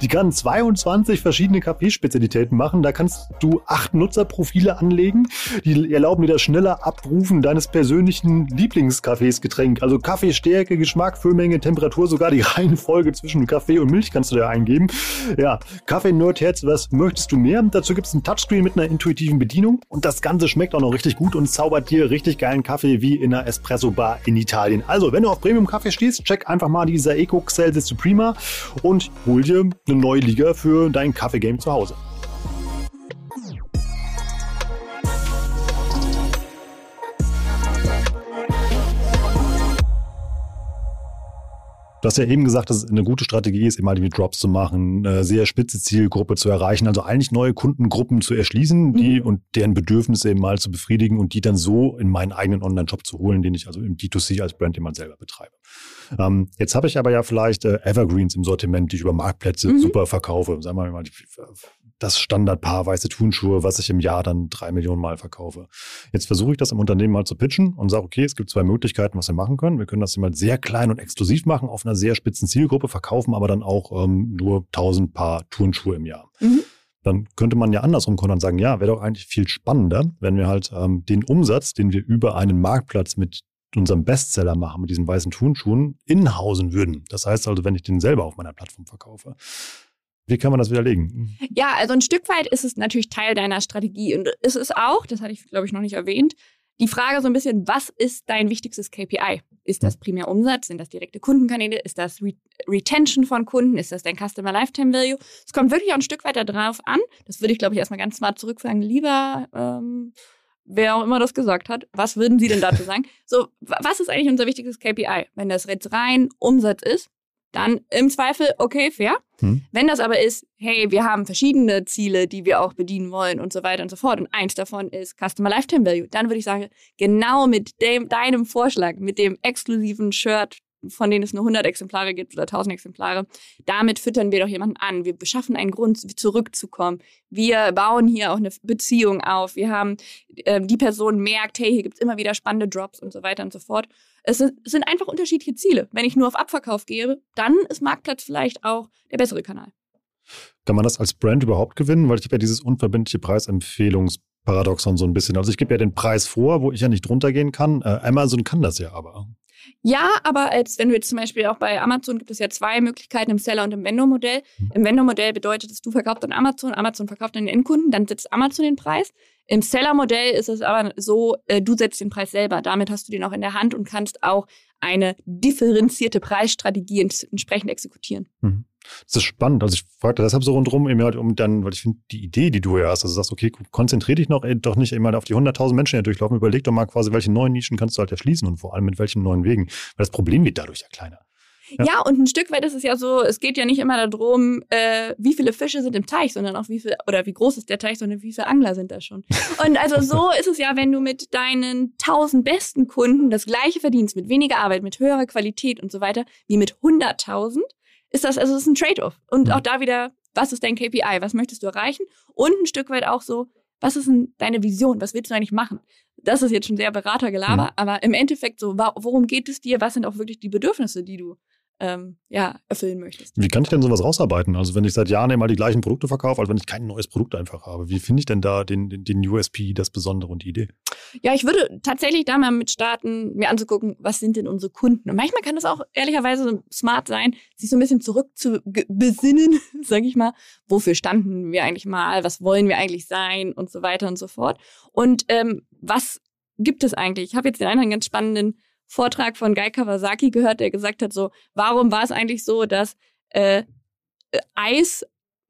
Die kann 22 verschiedene Kaffeespezialitäten machen. Da kannst du acht Nutzerprofile anlegen. Die erlauben dir das schneller Abrufen deines persönlichen Lieblingskaffeesgetränk. Also Kaffee, Stärke, Geschmack, Füllmenge, Temperatur, sogar die <laughs> Reihenfolge zwischen Kaffee und Milch kannst du da eingeben. Ja, Kaffee Nerdherz, was möchtest du mehr? Dazu gibt es ein Touchscreen mit einer intuitiven Bedienung und das Ganze schmeckt auch noch richtig gut und zaubert dir richtig geilen Kaffee wie in einer Espresso-Bar in Italien. Also, wenn du auf Premium-Kaffee stehst, check einfach mal dieser Eco Celsius Suprema und hol dir eine neue Liga für dein Kaffee-Game zu Hause. Du hast ja eben gesagt, dass es eine gute Strategie ist, immer die Drops zu machen, eine sehr spitze Zielgruppe zu erreichen, also eigentlich neue Kundengruppen zu erschließen, die mhm. und deren Bedürfnisse eben mal zu befriedigen und die dann so in meinen eigenen Online-Shop zu holen, den ich also im D2C als Brand immer selber betreibe. Ähm, jetzt habe ich aber ja vielleicht äh, Evergreens im Sortiment, die ich über Marktplätze mhm. super verkaufe. Sagen wir mal, die, das Standardpaar weiße Turnschuhe, was ich im Jahr dann drei Millionen Mal verkaufe. Jetzt versuche ich das im Unternehmen mal zu pitchen und sage, okay, es gibt zwei Möglichkeiten, was wir machen können. Wir können das mal sehr klein und exklusiv machen auf einer sehr spitzen Zielgruppe, verkaufen aber dann auch ähm, nur 1000 Paar Turnschuhe im Jahr. Mhm. Dann könnte man ja andersrum kommen und sagen, ja, wäre doch eigentlich viel spannender, wenn wir halt ähm, den Umsatz, den wir über einen Marktplatz mit unserem Bestseller machen, mit diesen weißen Turnschuhen, inhausen würden. Das heißt also, wenn ich den selber auf meiner Plattform verkaufe. Wie kann man das widerlegen? Ja, also ein Stück weit ist es natürlich Teil deiner Strategie. Und es ist auch, das hatte ich, glaube ich, noch nicht erwähnt, die Frage so ein bisschen, was ist dein wichtigstes KPI? Ist das primär Umsatz? Sind das direkte Kundenkanäle? Ist das Re Retention von Kunden? Ist das dein Customer Lifetime Value? Es kommt wirklich auch ein Stück weiter drauf an. Das würde ich, glaube ich, erstmal ganz smart zurücksagen. Lieber, ähm, wer auch immer das gesagt hat, was würden Sie denn dazu <laughs> sagen? So, was ist eigentlich unser wichtigstes KPI? Wenn das jetzt rein Umsatz ist, dann im Zweifel, okay, fair. Hm. Wenn das aber ist, hey, wir haben verschiedene Ziele, die wir auch bedienen wollen und so weiter und so fort, und eins davon ist Customer Lifetime Value, dann würde ich sagen, genau mit dem, deinem Vorschlag, mit dem exklusiven Shirt von denen es nur 100 Exemplare gibt oder 1000 Exemplare. Damit füttern wir doch jemanden an. Wir beschaffen einen Grund, zurückzukommen. Wir bauen hier auch eine Beziehung auf. Wir haben, äh, die Person merkt, hey, hier gibt es immer wieder spannende Drops und so weiter und so fort. Es sind, es sind einfach unterschiedliche Ziele. Wenn ich nur auf Abverkauf gebe, dann ist Marktplatz vielleicht auch der bessere Kanal. Kann man das als Brand überhaupt gewinnen? Weil ich habe ja dieses unverbindliche Preisempfehlungsparadoxon so ein bisschen. Also ich gebe ja den Preis vor, wo ich ja nicht drunter gehen kann. Äh, Amazon kann das ja aber. Ja, aber als wenn du jetzt zum Beispiel auch bei Amazon gibt es ja zwei Möglichkeiten im Seller- und im Vendor-Modell. Mhm. Im Vendor-Modell bedeutet es, du verkaufst an Amazon, Amazon verkauft an den Endkunden, dann setzt Amazon den Preis. Im Seller-Modell ist es aber so, äh, du setzt den Preis selber. Damit hast du den auch in der Hand und kannst auch eine differenzierte Preisstrategie entsprechend exekutieren. Mhm. Das ist spannend. Also ich fragte deshalb so rundherum, eben halt um dann, weil ich finde, die Idee, die du ja hast, also du sagst, okay, konzentriere dich noch ey, doch nicht immer auf die 100.000 Menschen, die durchlaufen. Überleg doch mal quasi, welche neuen Nischen kannst du halt erschließen und vor allem mit welchen neuen Wegen. Weil das Problem wird dadurch ja kleiner. Ja. ja. und ein Stück weit ist es ja so, es geht ja nicht immer darum, äh, wie viele Fische sind im Teich, sondern auch wie viel, oder wie groß ist der Teich, sondern wie viele Angler sind da schon. <laughs> Und also so ist es ja, wenn du mit deinen tausend besten Kunden das gleiche verdienst, mit weniger Arbeit, mit höherer Qualität und so weiter, wie mit 100.000, ist das, also es ist ein Trade-off. Und auch da wieder, was ist dein KPI? Was möchtest du erreichen? Und ein Stück weit auch so, was ist denn deine Vision? Was willst du eigentlich machen? Das ist jetzt schon sehr Beratergelaber, mhm. aber im Endeffekt so, worum geht es dir? Was sind auch wirklich die Bedürfnisse, die du ähm, ja, erfüllen möchtest. Wie kann ich denn sowas rausarbeiten? Also wenn ich seit Jahren immer die gleichen Produkte verkaufe, als wenn ich kein neues Produkt einfach habe, wie finde ich denn da den, den, den USP, das Besondere und die Idee? Ja, ich würde tatsächlich da mal mit starten, mir anzugucken, was sind denn unsere Kunden? Und manchmal kann das auch ehrlicherweise smart sein, sich so ein bisschen zurück zu besinnen, <laughs> sage ich mal, wofür standen wir eigentlich mal, was wollen wir eigentlich sein und so weiter und so fort. Und ähm, was gibt es eigentlich? Ich habe jetzt den einen ganz spannenden Vortrag von Guy Kawasaki gehört, der gesagt hat, so, warum war es eigentlich so, dass äh, Eis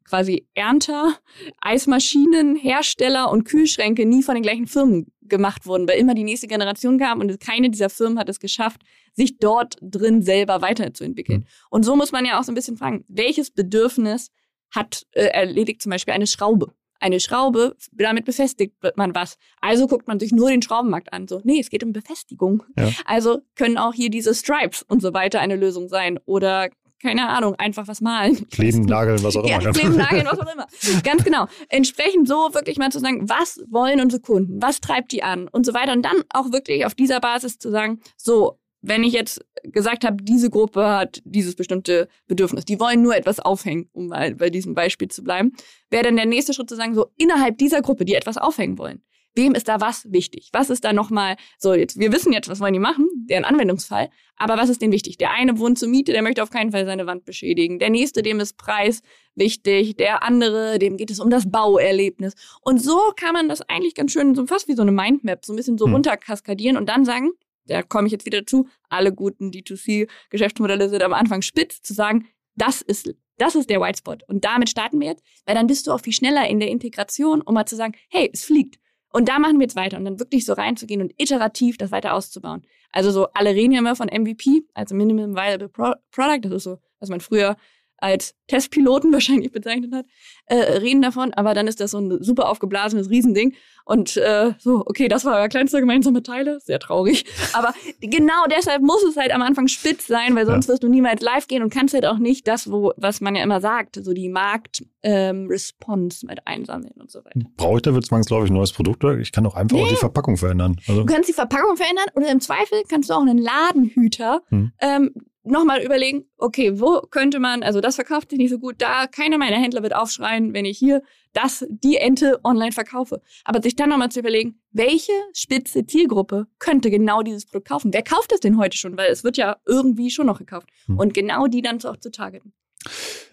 quasi Ernter, Eismaschinen, Hersteller und Kühlschränke nie von den gleichen Firmen gemacht wurden, weil immer die nächste Generation kam und keine dieser Firmen hat es geschafft, sich dort drin selber weiterzuentwickeln. Mhm. Und so muss man ja auch so ein bisschen fragen, welches Bedürfnis hat äh, erledigt zum Beispiel eine Schraube? Eine Schraube, damit befestigt man was. Also guckt man sich nur den Schraubenmarkt an. So, nee, es geht um Befestigung. Ja. Also können auch hier diese Stripes und so weiter eine Lösung sein. Oder keine Ahnung, einfach was malen. <laughs> Kleben, nageln, was auch immer. Ja, kleben, <laughs> nageln, was auch immer. Ganz genau. Entsprechend so wirklich mal zu sagen, was wollen unsere Kunden? Was treibt die an? Und so weiter. Und dann auch wirklich auf dieser Basis zu sagen, so, wenn ich jetzt gesagt habe, diese Gruppe hat dieses bestimmte Bedürfnis, die wollen nur etwas aufhängen, um mal bei diesem Beispiel zu bleiben, wäre dann der nächste Schritt zu sagen, so innerhalb dieser Gruppe, die etwas aufhängen wollen, wem ist da was wichtig? Was ist da nochmal, so jetzt, wir wissen jetzt, was wollen die machen, deren Anwendungsfall, aber was ist denen wichtig? Der eine wohnt zur Miete, der möchte auf keinen Fall seine Wand beschädigen. Der nächste, dem ist Preis wichtig. Der andere, dem geht es um das Bauerlebnis. Und so kann man das eigentlich ganz schön, so fast wie so eine Mindmap, so ein bisschen so hm. runterkaskadieren und dann sagen, da komme ich jetzt wieder zu, alle guten D2C-Geschäftsmodelle sind am Anfang spitz, zu sagen, das ist, das ist der White Spot. Und damit starten wir jetzt, weil dann bist du auch viel schneller in der Integration, um mal zu sagen, hey, es fliegt. Und da machen wir jetzt weiter und dann wirklich so reinzugehen und iterativ das weiter auszubauen. Also so, alle reden ja immer von MVP, also Minimum Viable Pro Product, das ist so, was man früher als Testpiloten <laughs> wahrscheinlich bezeichnet hat, äh, reden davon, aber dann ist das so ein super aufgeblasenes Riesending und äh, so, okay, das war euer kleinster gemeinsame Teile, sehr traurig, <laughs> aber genau deshalb muss es halt am Anfang spitz sein, weil sonst ja. wirst du niemals live gehen und kannst halt auch nicht das, wo, was man ja immer sagt, so die Markt-Response ähm, mit einsammeln und so weiter. Brauche ich da jetzt zwangsläufig ein neues Produkt oder ich kann auch einfach nee. auch die Verpackung verändern? Also du kannst die Verpackung verändern oder im Zweifel kannst du auch einen Ladenhüter hm. ähm, nochmal überlegen, okay, wo könnte man, also das verkauft sich nicht so gut, da keiner meiner Händler wird aufschreien, wenn ich hier das, die Ente online verkaufe. Aber sich dann nochmal zu überlegen, welche spitze Zielgruppe könnte genau dieses Produkt kaufen? Wer kauft das denn heute schon? Weil es wird ja irgendwie schon noch gekauft. Hm. Und genau die dann auch zu targeten.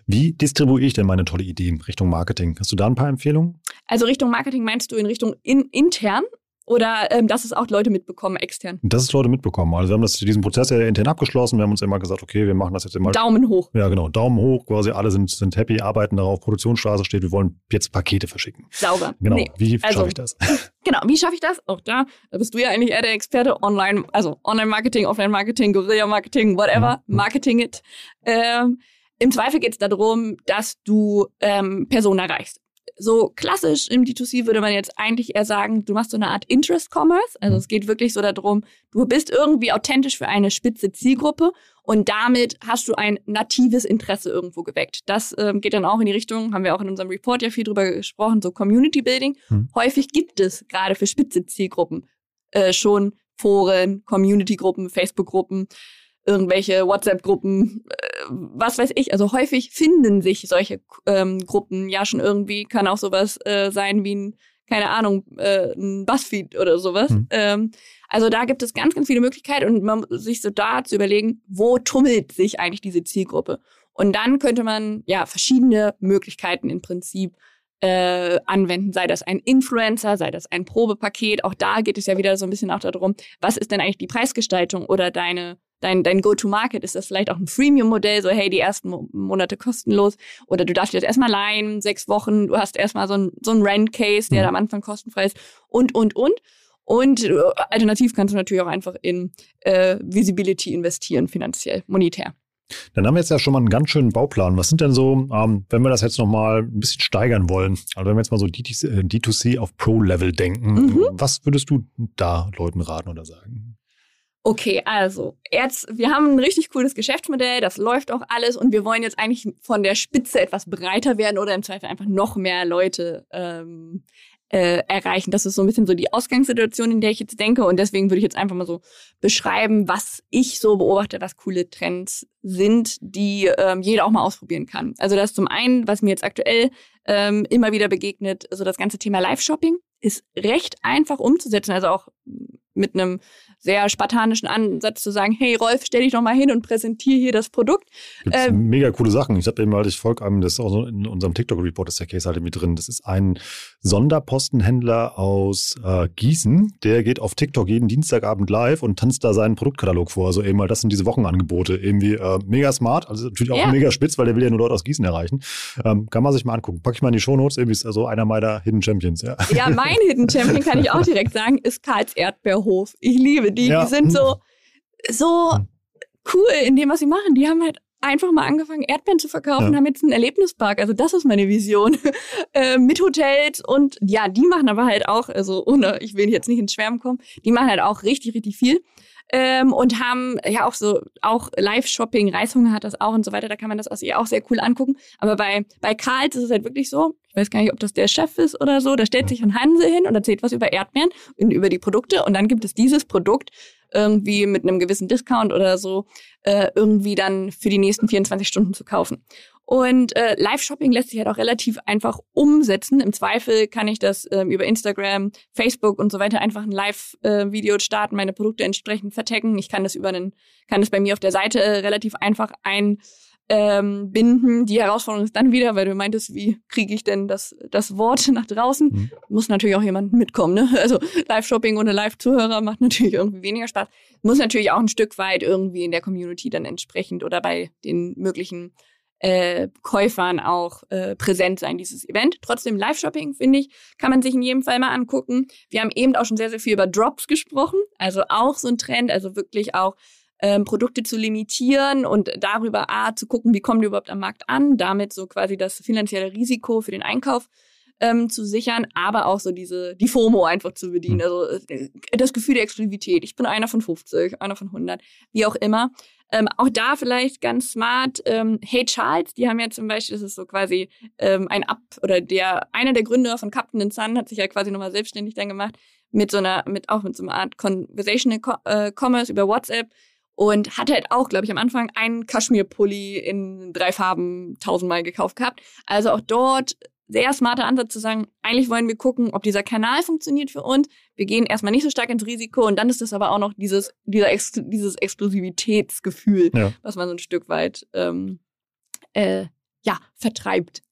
Wie distribuiere ich denn meine tolle Idee Richtung Marketing? Hast du da ein paar Empfehlungen? Also Richtung Marketing meinst du in Richtung in, intern oder ähm, dass es auch Leute mitbekommen extern? Dass es Leute mitbekommen. Also wir haben das, diesen Prozess ja intern abgeschlossen. Wir haben uns immer gesagt, okay, wir machen das jetzt immer. Daumen hoch. Ja, genau. Daumen hoch. Quasi alle sind, sind happy, arbeiten darauf. Produktionsstraße steht. Wir wollen jetzt Pakete verschicken. Sauber. Genau. Nee. Wie also, schaffe ich das? <laughs> Genau. Wie schaffe ich das? Auch da, da bist du ja eigentlich eher der Experte. Online, also Online-Marketing, Offline-Marketing, Guerilla-Marketing, whatever. Mhm. Marketing it. Ähm, Im Zweifel geht es darum, dass du ähm, Personen erreichst so klassisch im D2C würde man jetzt eigentlich eher sagen, du machst so eine Art Interest Commerce. Also es geht wirklich so darum, du bist irgendwie authentisch für eine spitze Zielgruppe und damit hast du ein natives Interesse irgendwo geweckt. Das ähm, geht dann auch in die Richtung, haben wir auch in unserem Report ja viel drüber gesprochen, so Community Building. Hm. Häufig gibt es gerade für spitze Zielgruppen äh, schon Foren, Community-Gruppen, Facebook-Gruppen, irgendwelche WhatsApp-Gruppen, äh, was weiß ich. Also häufig finden sich solche ähm, Gruppen ja schon irgendwie. Kann auch sowas äh, sein wie ein, keine Ahnung, äh, ein Buzzfeed oder sowas. Mhm. Ähm, also da gibt es ganz, ganz viele Möglichkeiten und man muss sich so da zu überlegen, wo tummelt sich eigentlich diese Zielgruppe. Und dann könnte man ja verschiedene Möglichkeiten im Prinzip äh, anwenden, sei das ein Influencer, sei das ein Probepaket. Auch da geht es ja wieder so ein bisschen auch darum, was ist denn eigentlich die Preisgestaltung oder deine dein, dein Go-to-Market? Ist das vielleicht auch ein Freemium-Modell, so hey, die ersten Monate kostenlos oder du darfst jetzt erstmal leihen, sechs Wochen, du hast erstmal so ein, so ein Rent-Case, der mhm. am Anfang kostenfrei ist und, und, und. Und äh, alternativ kannst du natürlich auch einfach in äh, Visibility investieren, finanziell, monetär. Dann haben wir jetzt ja schon mal einen ganz schönen Bauplan. Was sind denn so, ähm, wenn wir das jetzt nochmal ein bisschen steigern wollen, also wenn wir jetzt mal so D2C, auf Pro-Level denken, mhm. was würdest du da Leuten raten oder sagen? Okay, also jetzt, wir haben ein richtig cooles Geschäftsmodell, das läuft auch alles und wir wollen jetzt eigentlich von der Spitze etwas breiter werden oder im Zweifel einfach noch mehr Leute ähm, äh, erreichen. Das ist so ein bisschen so die Ausgangssituation, in der ich jetzt denke und deswegen würde ich jetzt einfach mal so beschreiben, was ich so beobachte, was coole Trends sind, die ähm, jeder auch mal ausprobieren kann. Also das zum einen, was mir jetzt aktuell ähm, immer wieder begegnet, so das ganze Thema Live-Shopping ist recht einfach umzusetzen, also auch mit einem sehr spartanischen Ansatz zu sagen, hey Rolf, stell dich doch mal hin und präsentiere hier das Produkt. Gibt's ähm, mega coole Sachen. Ich habe eben halt, ich folge einem, das ist auch so in unserem TikTok-Report ist der Case halt mit drin. Das ist ein Sonderpostenhändler aus äh, Gießen, der geht auf TikTok jeden Dienstagabend live und tanzt da seinen Produktkatalog vor. Also eben mal, das sind diese Wochenangebote. Irgendwie äh, mega smart, also natürlich auch ja. mega spitz, weil der will ja nur Leute aus Gießen erreichen. Ähm, kann man sich mal angucken. Packe ich mal in die Shownotes, irgendwie ist also einer meiner Hidden Champions. Ja, ja mein Hidden Champion kann ich auch direkt sagen, ist Karls Erdbeerhof. Ich liebe die. Ja. Die sind so, so cool in dem, was sie machen. Die haben halt einfach mal angefangen, Erdbeeren zu verkaufen, ja. haben jetzt einen Erlebnispark. Also das ist meine Vision. <laughs> äh, mit Hotels und ja, die machen aber halt auch, also ohne, ich will jetzt nicht ins Schwärmen kommen, die machen halt auch richtig, richtig viel. Ähm, und haben ja auch so, auch Live-Shopping, Reishunger hat das auch und so weiter, da kann man das aus ihr auch sehr cool angucken. Aber bei, bei Karls ist es halt wirklich so, ich weiß gar nicht, ob das der Chef ist oder so, da stellt sich ein Hansel hin und erzählt was über Erdbeeren und über die Produkte und dann gibt es dieses Produkt irgendwie mit einem gewissen Discount oder so äh, irgendwie dann für die nächsten 24 Stunden zu kaufen. Und äh, Live-Shopping lässt sich halt auch relativ einfach umsetzen. Im Zweifel kann ich das ähm, über Instagram, Facebook und so weiter einfach ein Live-Video äh, starten, meine Produkte entsprechend vertaggen. Ich kann das über einen, kann das bei mir auf der Seite äh, relativ einfach ein ähm. Die Herausforderung ist dann wieder, weil du meintest, wie kriege ich denn das, das Wort nach draußen? Mhm. Muss natürlich auch jemand mitkommen. Ne? Also Live-Shopping ohne Live-Zuhörer macht natürlich irgendwie weniger Spaß. Muss natürlich auch ein Stück weit irgendwie in der Community dann entsprechend oder bei den möglichen äh, Käufern auch äh, präsent sein, dieses Event. Trotzdem Live-Shopping, finde ich, kann man sich in jedem Fall mal angucken. Wir haben eben auch schon sehr, sehr viel über Drops gesprochen, also auch so ein Trend, also wirklich auch ähm, Produkte zu limitieren und darüber A, zu gucken, wie kommen die überhaupt am Markt an, damit so quasi das finanzielle Risiko für den Einkauf ähm, zu sichern, aber auch so diese, die FOMO einfach zu bedienen. Mhm. Also äh, das Gefühl der Exklusivität. Ich bin einer von 50, einer von 100, wie auch immer. Ähm, auch da vielleicht ganz smart. Ähm, hey Charles, die haben ja zum Beispiel, das ist so quasi ähm, ein Ab oder der einer der Gründer von Captain Sun hat sich ja quasi nochmal selbstständig dann gemacht mit so einer, mit auch mit so einer Art Conversational Co äh, Commerce über WhatsApp und hat halt auch, glaube ich, am Anfang einen Kaschmir-Pulli in drei Farben tausendmal gekauft gehabt. Also auch dort sehr smarter Ansatz zu sagen, eigentlich wollen wir gucken, ob dieser Kanal funktioniert für uns. Wir gehen erstmal nicht so stark ins Risiko und dann ist es aber auch noch dieses, dieser Ex dieses Exklusivitätsgefühl, ja. was man so ein Stück weit ähm, äh, ja, vertreibt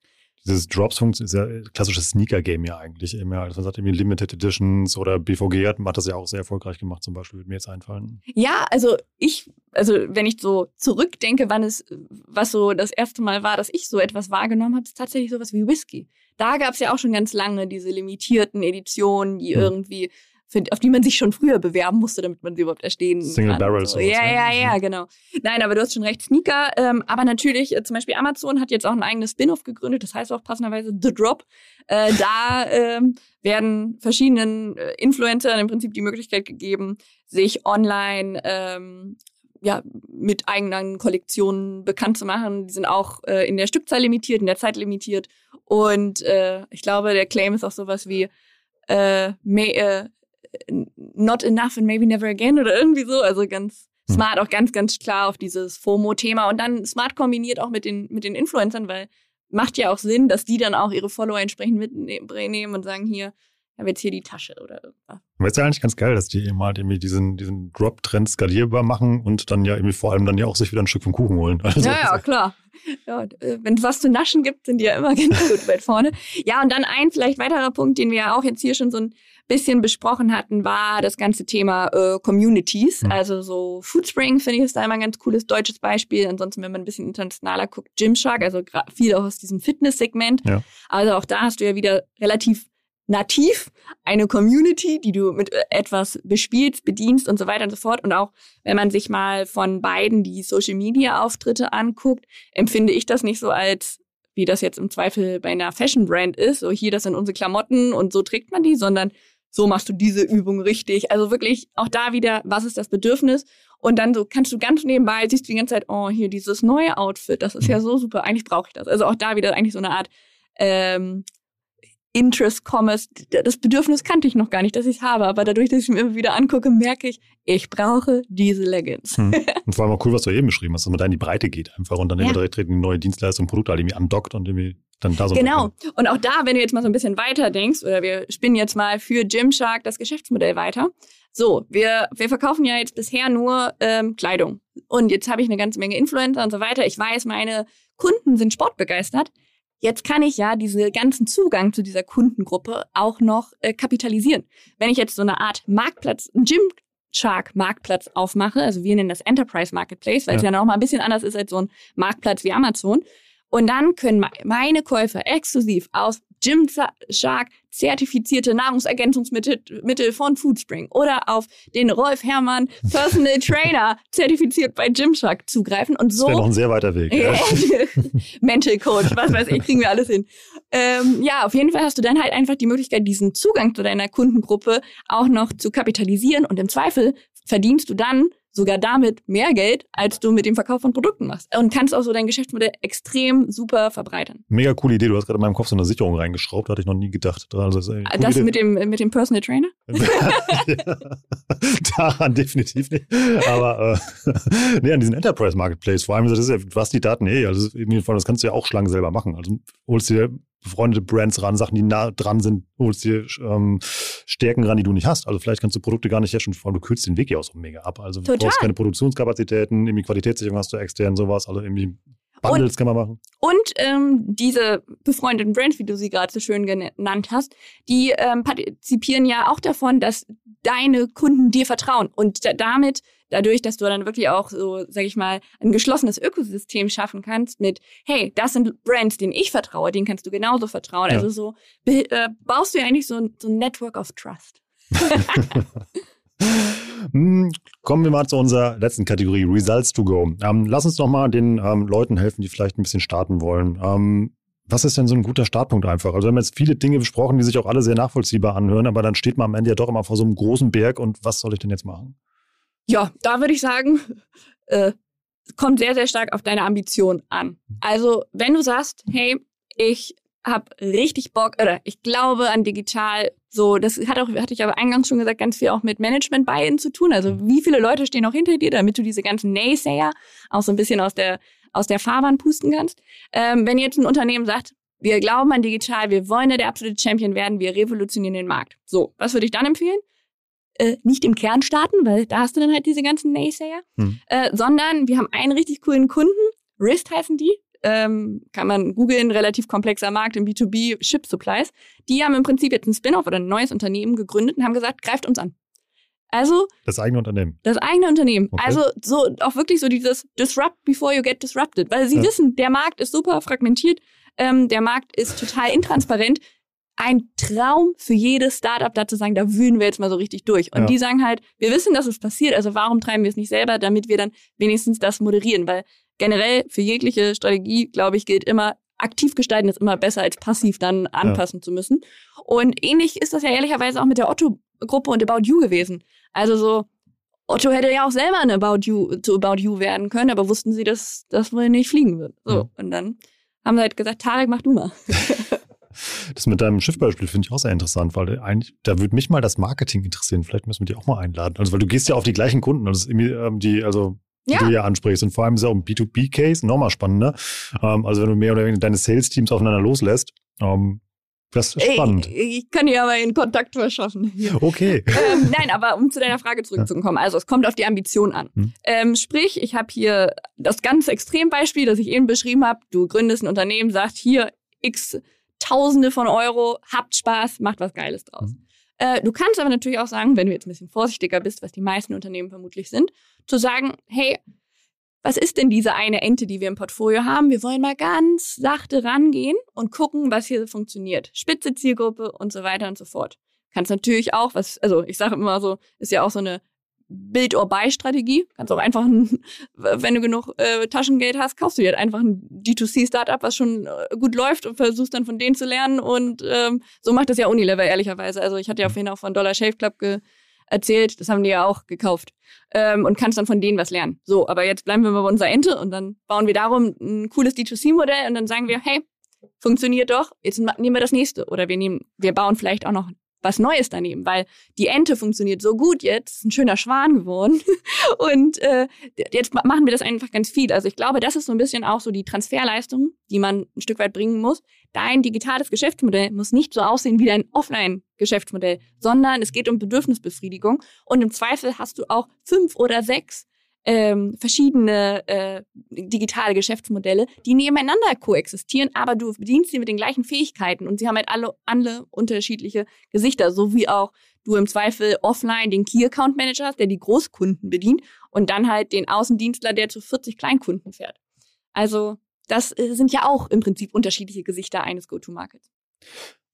dieses Drops ist ja klassisches Sneaker-Game ja eigentlich immer. Also man sagt irgendwie Limited Editions oder BVG hat, hat das ja auch sehr erfolgreich gemacht, zum Beispiel, würde mir jetzt einfallen. Ja, also ich, also wenn ich so zurückdenke, wann es, was so das erste Mal war, dass ich so etwas wahrgenommen habe, ist tatsächlich sowas wie Whisky. Da gab es ja auch schon ganz lange diese limitierten Editionen, die hm. irgendwie auf die man sich schon früher bewerben musste, damit man sie überhaupt erstehen Single kann. Barrels. So. Ja, ja, ja, mhm. genau. Nein, aber du hast schon recht, Sneaker. Ähm, aber natürlich, äh, zum Beispiel Amazon hat jetzt auch ein eigenes Spin-off gegründet, das heißt auch passenderweise The Drop. Äh, da ähm, werden verschiedenen äh, Influencern im Prinzip die Möglichkeit gegeben, sich online ähm, ja, mit eigenen Kollektionen bekannt zu machen. Die sind auch äh, in der Stückzahl limitiert, in der Zeit limitiert. Und äh, ich glaube, der Claim ist auch sowas wie äh, mehr, äh, not enough and maybe never again oder irgendwie so. Also ganz hm. smart, auch ganz, ganz klar auf dieses FOMO-Thema und dann smart kombiniert auch mit den, mit den Influencern, weil macht ja auch Sinn, dass die dann auch ihre Follower entsprechend mitnehmen und sagen, hier, habe jetzt hier die Tasche oder irgendwas. Aber ist ja eigentlich ganz geil, dass die eben halt irgendwie diesen, diesen Drop-Trend skalierbar machen und dann ja irgendwie vor allem dann ja auch sich wieder ein Stück vom Kuchen holen. <laughs> Also ja, ja, klar. Ja, äh, wenn es was zu naschen gibt, sind die ja immer <laughs> ganz gut weit vorne. Ja, und dann ein vielleicht weiterer Punkt, den wir ja auch jetzt hier schon so ein bisschen besprochen hatten, war das ganze Thema äh, Communities. Mhm. Also so Foodspring finde ich ist da immer ein ganz cooles deutsches Beispiel. Ansonsten, wenn man ein bisschen internationaler guckt, Gymshark, also viel auch aus diesem Fitness-Segment. Ja. Also auch da hast du ja wieder relativ nativ eine Community, die du mit äh, etwas bespielst, bedienst und so weiter und so fort. Und auch wenn man sich mal von beiden die Social Media Auftritte anguckt, empfinde ich das nicht so als wie das jetzt im Zweifel bei einer Fashion Brand ist, so hier das sind unsere Klamotten und so trägt man die, sondern so machst du diese Übung richtig. Also wirklich auch da wieder, was ist das Bedürfnis? Und dann so kannst du ganz nebenbei, siehst du die ganze Zeit, oh, hier dieses neue Outfit, das ist ja mhm. so super, eigentlich brauche ich das. Also auch da wieder eigentlich so eine Art ähm, Interest Commerce, das Bedürfnis kannte ich noch gar nicht, dass ich es habe, aber dadurch, dass ich mir immer wieder angucke, merke ich, ich brauche diese Leggings. Hm. <laughs> Und vor allem auch cool, was du eben beschrieben hast, dass man da in die Breite geht einfach und dann ja. immer direkt eine neue Dienstleistung, Produkte halt irgendwie andockt und irgendwie dann da so. Genau. Und auch da, wenn du jetzt mal so ein bisschen weiter denkst, oder wir spinnen jetzt mal für Gymshark das Geschäftsmodell weiter. So, wir, wir verkaufen ja jetzt bisher nur ähm, Kleidung. Und jetzt habe ich eine ganze Menge Influencer und so weiter. Ich weiß, meine Kunden sind sportbegeistert. Jetzt kann ich ja diese ganzen Zugang zu dieser Kundengruppe auch noch äh, kapitalisieren. Wenn ich jetzt so eine Art Marktplatz, ein Gym Shark Marktplatz aufmache, also wir nennen das Enterprise Marketplace, weil ja. es ja noch mal ein bisschen anders ist als so ein Marktplatz wie Amazon. Und dann können meine Käufer exklusiv aus Gymshark zertifizierte Nahrungsergänzungsmittel von Foodspring oder auf den Rolf Herrmann Personal <laughs> Trainer zertifiziert bei Gymshark zugreifen und so. Das wäre noch ein sehr weiter Weg. Ja. <laughs> Mental Coach, was weiß ich, kriegen wir alles hin. Ähm, ja, auf jeden Fall hast du dann halt einfach die Möglichkeit, diesen Zugang zu deiner Kundengruppe auch noch zu kapitalisieren und im Zweifel verdienst du dann sogar damit mehr Geld, als du mit dem Verkauf von Produkten machst. Und kannst auch so dein Geschäftsmodell extrem super verbreitern. Mega coole Idee. Du hast gerade in meinem Kopf so eine Sicherung reingeschraubt. Da hatte ich noch nie gedacht. Also, das, das mit dem, mit dem Personal Trainer? ja, <laughs> daran definitiv nicht. Aber äh, <laughs> nee, an diesen Enterprise Marketplace. Vor allem, das ist ja, hast die Daten eh. Also das kannst du ja auch Schlangen selber machen. Also holst dir befreundete Brands ran, Sachen, die nah dran sind, holst dir ähm, Stärken ran, die du nicht hast. Also vielleicht kannst du Produkte gar nicht herstellen, vor allem du kürzt den Weg ja auch so mega ab. Also Total. du brauchst keine Produktionskapazitäten, irgendwie Qualitätssicherung hast du extern, sowas, also irgendwie Bundles und, kann man machen. Und ähm, diese befreundeten Brands, wie du sie gerade so schön genannt hast, die ähm, partizipieren ja auch davon, dass deine Kunden dir vertrauen und damit dadurch, dass du dann wirklich auch so, sag ich mal, ein geschlossenes Ökosystem schaffen kannst mit, hey, das sind Brands, denen ich vertraue, denen kannst du genauso vertrauen. Ja. Also so äh, baust du ja eigentlich so ein, so ein Network of Trust. <laughs> <laughs> Kommen wir mal zu unserer letzten Kategorie, Results to go. Ähm, lass uns noch mal den ähm, Leuten helfen, die vielleicht ein bisschen starten wollen. Ähm, was ist denn so ein guter Startpunkt einfach? Also wir haben jetzt viele Dinge besprochen, die sich auch alle sehr nachvollziehbar anhören, aber dann steht man am Ende ja doch immer vor so einem großen Berg und was soll ich denn jetzt machen? Ja, da würde ich sagen, äh, kommt sehr, sehr stark auf deine Ambition an. Also wenn du sagst, hey, ich habe richtig Bock oder ich glaube an digital. So, das hat auch, hatte ich aber eingangs schon gesagt, ganz viel auch mit Management bei ihnen zu tun. Also wie viele Leute stehen auch hinter dir, damit du diese ganzen Naysayer auch so ein bisschen aus der aus der Fahrbahn pusten kannst. Ähm, wenn jetzt ein Unternehmen sagt, wir glauben an digital, wir wollen ja der absolute Champion werden, wir revolutionieren den Markt. So, was würde ich dann empfehlen? Äh, nicht im Kern starten, weil da hast du dann halt diese ganzen Naysayer, hm. äh, sondern wir haben einen richtig coolen Kunden, Rist heißen die, ähm, kann man googeln, relativ komplexer Markt im B2B Ship Supplies. Die haben im Prinzip jetzt ein Spin-off oder ein neues Unternehmen gegründet und haben gesagt, greift uns an. Also das eigene Unternehmen. Das eigene Unternehmen. Okay. Also so auch wirklich so dieses Disrupt before you get disrupted, weil sie ja. wissen, der Markt ist super fragmentiert, ähm, der Markt ist total intransparent. Ein Traum für jedes Startup, da zu sagen, da wühlen wir jetzt mal so richtig durch. Und ja. die sagen halt, wir wissen, dass es passiert, also warum treiben wir es nicht selber, damit wir dann wenigstens das moderieren, weil generell für jegliche Strategie, glaube ich, gilt immer, aktiv gestalten ist immer besser als passiv dann anpassen ja. zu müssen. Und ähnlich ist das ja ehrlicherweise auch mit der Otto-Gruppe und About You gewesen. Also so, Otto hätte ja auch selber eine About You zu About You werden können, aber wussten sie, dass das wohl nicht fliegen wird. So, ja. und dann haben sie halt gesagt, Tarek, mach du mal. <laughs> Das mit deinem Schiffbeispiel finde ich auch sehr interessant, weil eigentlich, da würde mich mal das Marketing interessieren. Vielleicht müssen wir die auch mal einladen. Also, weil du gehst ja auf die gleichen Kunden. Also, die, also die ja. du ja ansprichst. Und vor allem ist es auch ein B2B-Case nochmal spannender. Ähm, also wenn du mehr oder weniger deine Sales-Teams aufeinander loslässt, ähm, das ist spannend. Ich, ich kann dir aber einen Kontakt verschaffen. Okay. <laughs> Ähm, nein, aber um zu deiner Frage zurückzukommen. Also es kommt auf die Ambition an. Hm. Ähm, sprich, ich habe hier das ganz Extrembeispiel, das ich eben beschrieben habe. Du gründest ein Unternehmen, sagst hier x Tausende von Euro, habt Spaß, macht was Geiles draus. Hm. Äh, du kannst aber natürlich auch sagen, wenn du jetzt ein bisschen vorsichtiger bist, was die meisten Unternehmen vermutlich sind, zu sagen, hey, was ist denn diese eine Ente, die wir im Portfolio haben? Wir wollen mal ganz sachte rangehen und gucken, was hier funktioniert. Spitze Zielgruppe und so weiter und so fort. Kannst natürlich auch, was, also ich sage immer so, ist ja auch so eine Build-or-Buy-Strategie. Kannst auch einfach, ein, wenn du genug äh, Taschengeld hast, kaufst du dir halt einfach ein D2C-Startup, was schon äh, gut läuft und versuchst dann von denen zu lernen. Und ähm, so macht das ja Unilever, ehrlicherweise. Also ich hatte ja vorhin auch von Dollar Shave Club ge erzählt, das haben die ja auch gekauft. Ähm, und kannst dann von denen was lernen. So, aber jetzt bleiben wir mal bei unserer Ente und dann bauen wir darum ein cooles D2C-Modell und dann sagen wir, hey, funktioniert doch, jetzt nehmen wir das nächste. Oder wir nehmen, wir bauen vielleicht auch noch was Neues daneben, weil die Ente funktioniert so gut jetzt, ein schöner Schwan geworden. <laughs> Und äh, jetzt machen wir das einfach ganz viel. Also ich glaube, das ist so ein bisschen auch so die Transferleistung, die man ein Stück weit bringen muss. Dein digitales Geschäftsmodell muss nicht so aussehen wie dein Offline-Geschäftsmodell, sondern es geht um Bedürfnisbefriedigung. Und im Zweifel hast du auch fünf oder sechs ähm, verschiedene äh, digitale Geschäftsmodelle, die nebeneinander koexistieren, aber du bedienst sie mit den gleichen Fähigkeiten und sie haben halt alle, alle unterschiedliche Gesichter, so wie auch du im Zweifel offline den Key Account Manager hast, der die Großkunden bedient und dann halt den Außendienstler, der zu 40 Kleinkunden fährt. Also das äh, sind ja auch im Prinzip unterschiedliche Gesichter eines Go-to-Markets.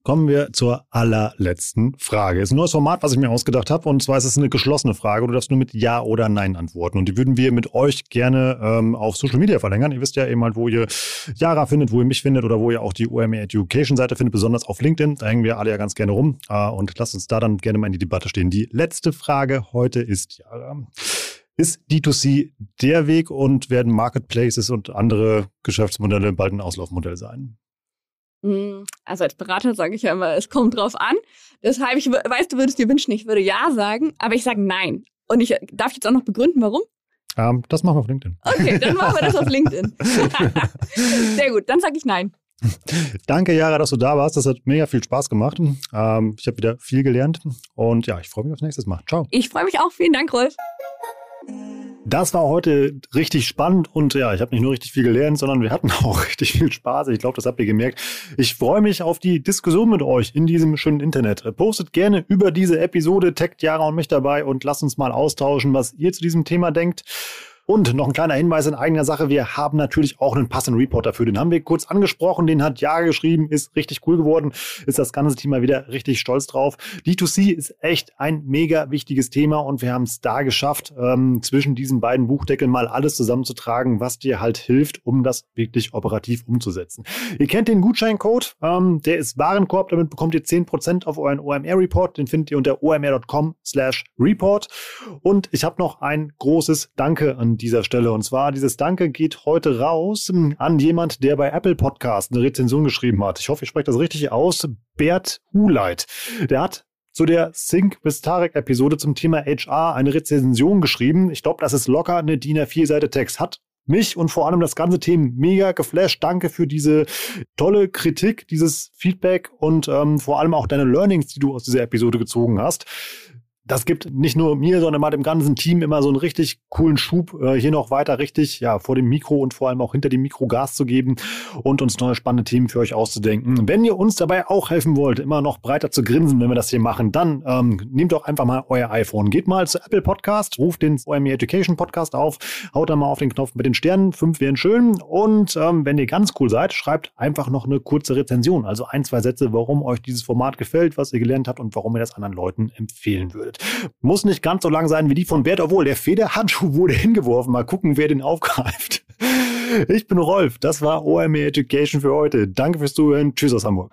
Kommen wir zur allerletzten Frage. Ist ein neues Format, was ich mir ausgedacht habe. Und zwar ist es eine geschlossene Frage. Du darfst nur mit Ja oder Nein antworten. Und die würden wir mit euch gerne ähm, auf Social Media verlängern. Ihr wisst ja eben halt, wo ihr Jara findet, wo ihr mich findet oder wo ihr auch die OME Education Seite findet, besonders auf LinkedIn. Da hängen wir alle ja ganz gerne rum. Äh, und lasst uns da dann gerne mal in die Debatte stehen. Die letzte Frage heute ist, Jara, ist D2C der Weg und werden Marketplaces und andere Geschäftsmodelle bald ein Auslaufmodell sein? Hm, also als Berater sage ich ja immer, es kommt drauf an. Deshalb, ich weiß, du würdest dir wünschen, ich würde ja sagen, aber ich sage nein. Und ich darf jetzt auch noch begründen, warum? Um, ähm, das machen wir auf LinkedIn. Okay, dann machen wir das auf LinkedIn. <laughs> Sehr gut, dann sage ich nein. Danke, Jara, dass du da warst. Das hat mega viel Spaß gemacht. Ähm, ich habe wieder viel gelernt und ja, ich freue mich aufs nächste Mal. Ciao. Ich freue mich auch. Vielen Dank, Rolf. Das war heute richtig spannend und ja, ich habe nicht nur richtig viel gelernt, sondern wir hatten <laughs> auch richtig viel Spaß. Ich glaube, das habt ihr gemerkt. Ich freue mich auf die Diskussion mit euch in diesem schönen Internet. Postet gerne über diese Episode, taggt Jara und mich dabei und lasst uns mal austauschen, was ihr zu diesem Thema denkt. Und noch ein kleiner Hinweis in eigener Sache. Wir haben natürlich auch einen passenden Report dafür. Den haben wir kurz angesprochen. Den hat Jara geschrieben. Ist richtig cool geworden. Ist das ganze Thema wieder richtig stolz drauf. D2C ist echt ein mega wichtiges Thema und wir haben es da geschafft, ähm, zwischen diesen beiden Buchdeckeln mal alles zusammenzutragen, was dir halt hilft, um das wirklich operativ umzusetzen. Ihr kennt den Gutscheincode. Ähm, der ist Warenkorb. Damit bekommt ihr 10% auf euren OMR-Report. Den findet ihr unter omr.com slash report. Und ich habe noch ein großes Danke an dieser Stelle. Und zwar, dieses Danke geht heute raus an jemand, der bei Apple Podcast eine Rezension geschrieben hat. Ich hoffe, ich spreche das richtig aus. Bert Huleit. Der hat zu der Sync bis Tarek Episode zum Thema HR eine Rezension geschrieben. Ich glaube, das ist locker eine DIN A4 Seite Text. Hat mich und vor allem das ganze Team mega geflasht. Danke für diese tolle Kritik, dieses Feedback und ähm, vor allem auch deine Learnings, die du aus dieser Episode gezogen hast das gibt nicht nur mir, sondern mal dem ganzen Team immer so einen richtig coolen Schub, äh, hier noch weiter richtig ja vor dem Mikro und vor allem auch hinter dem Mikro Gas zu geben und uns neue spannende Themen für euch auszudenken. Wenn ihr uns dabei auch helfen wollt, immer noch breiter zu grinsen, wenn wir das hier machen, dann ähm, nehmt doch einfach mal euer iPhone, geht mal zu Apple Podcast, ruft den OME Education Podcast auf, haut da mal auf den Knopf mit den Sternen, fünf wären schön und ähm, wenn ihr ganz cool seid, schreibt einfach noch eine kurze Rezension, also ein, zwei Sätze, warum euch dieses Format gefällt, was ihr gelernt habt und warum ihr das anderen Leuten empfehlen würdet. Muss nicht ganz so lang sein wie die von Bert, obwohl der Federhandschuh wurde <laughs> hingeworfen. Mal gucken, wer den aufgreift. Ich bin Rolf. Das war OME Education für heute. Danke fürs Zuhören. Tschüss aus Hamburg.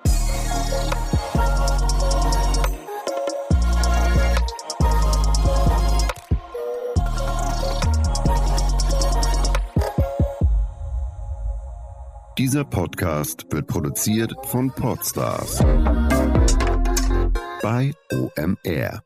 Dieser Podcast wird produziert von Podstars bei OMR.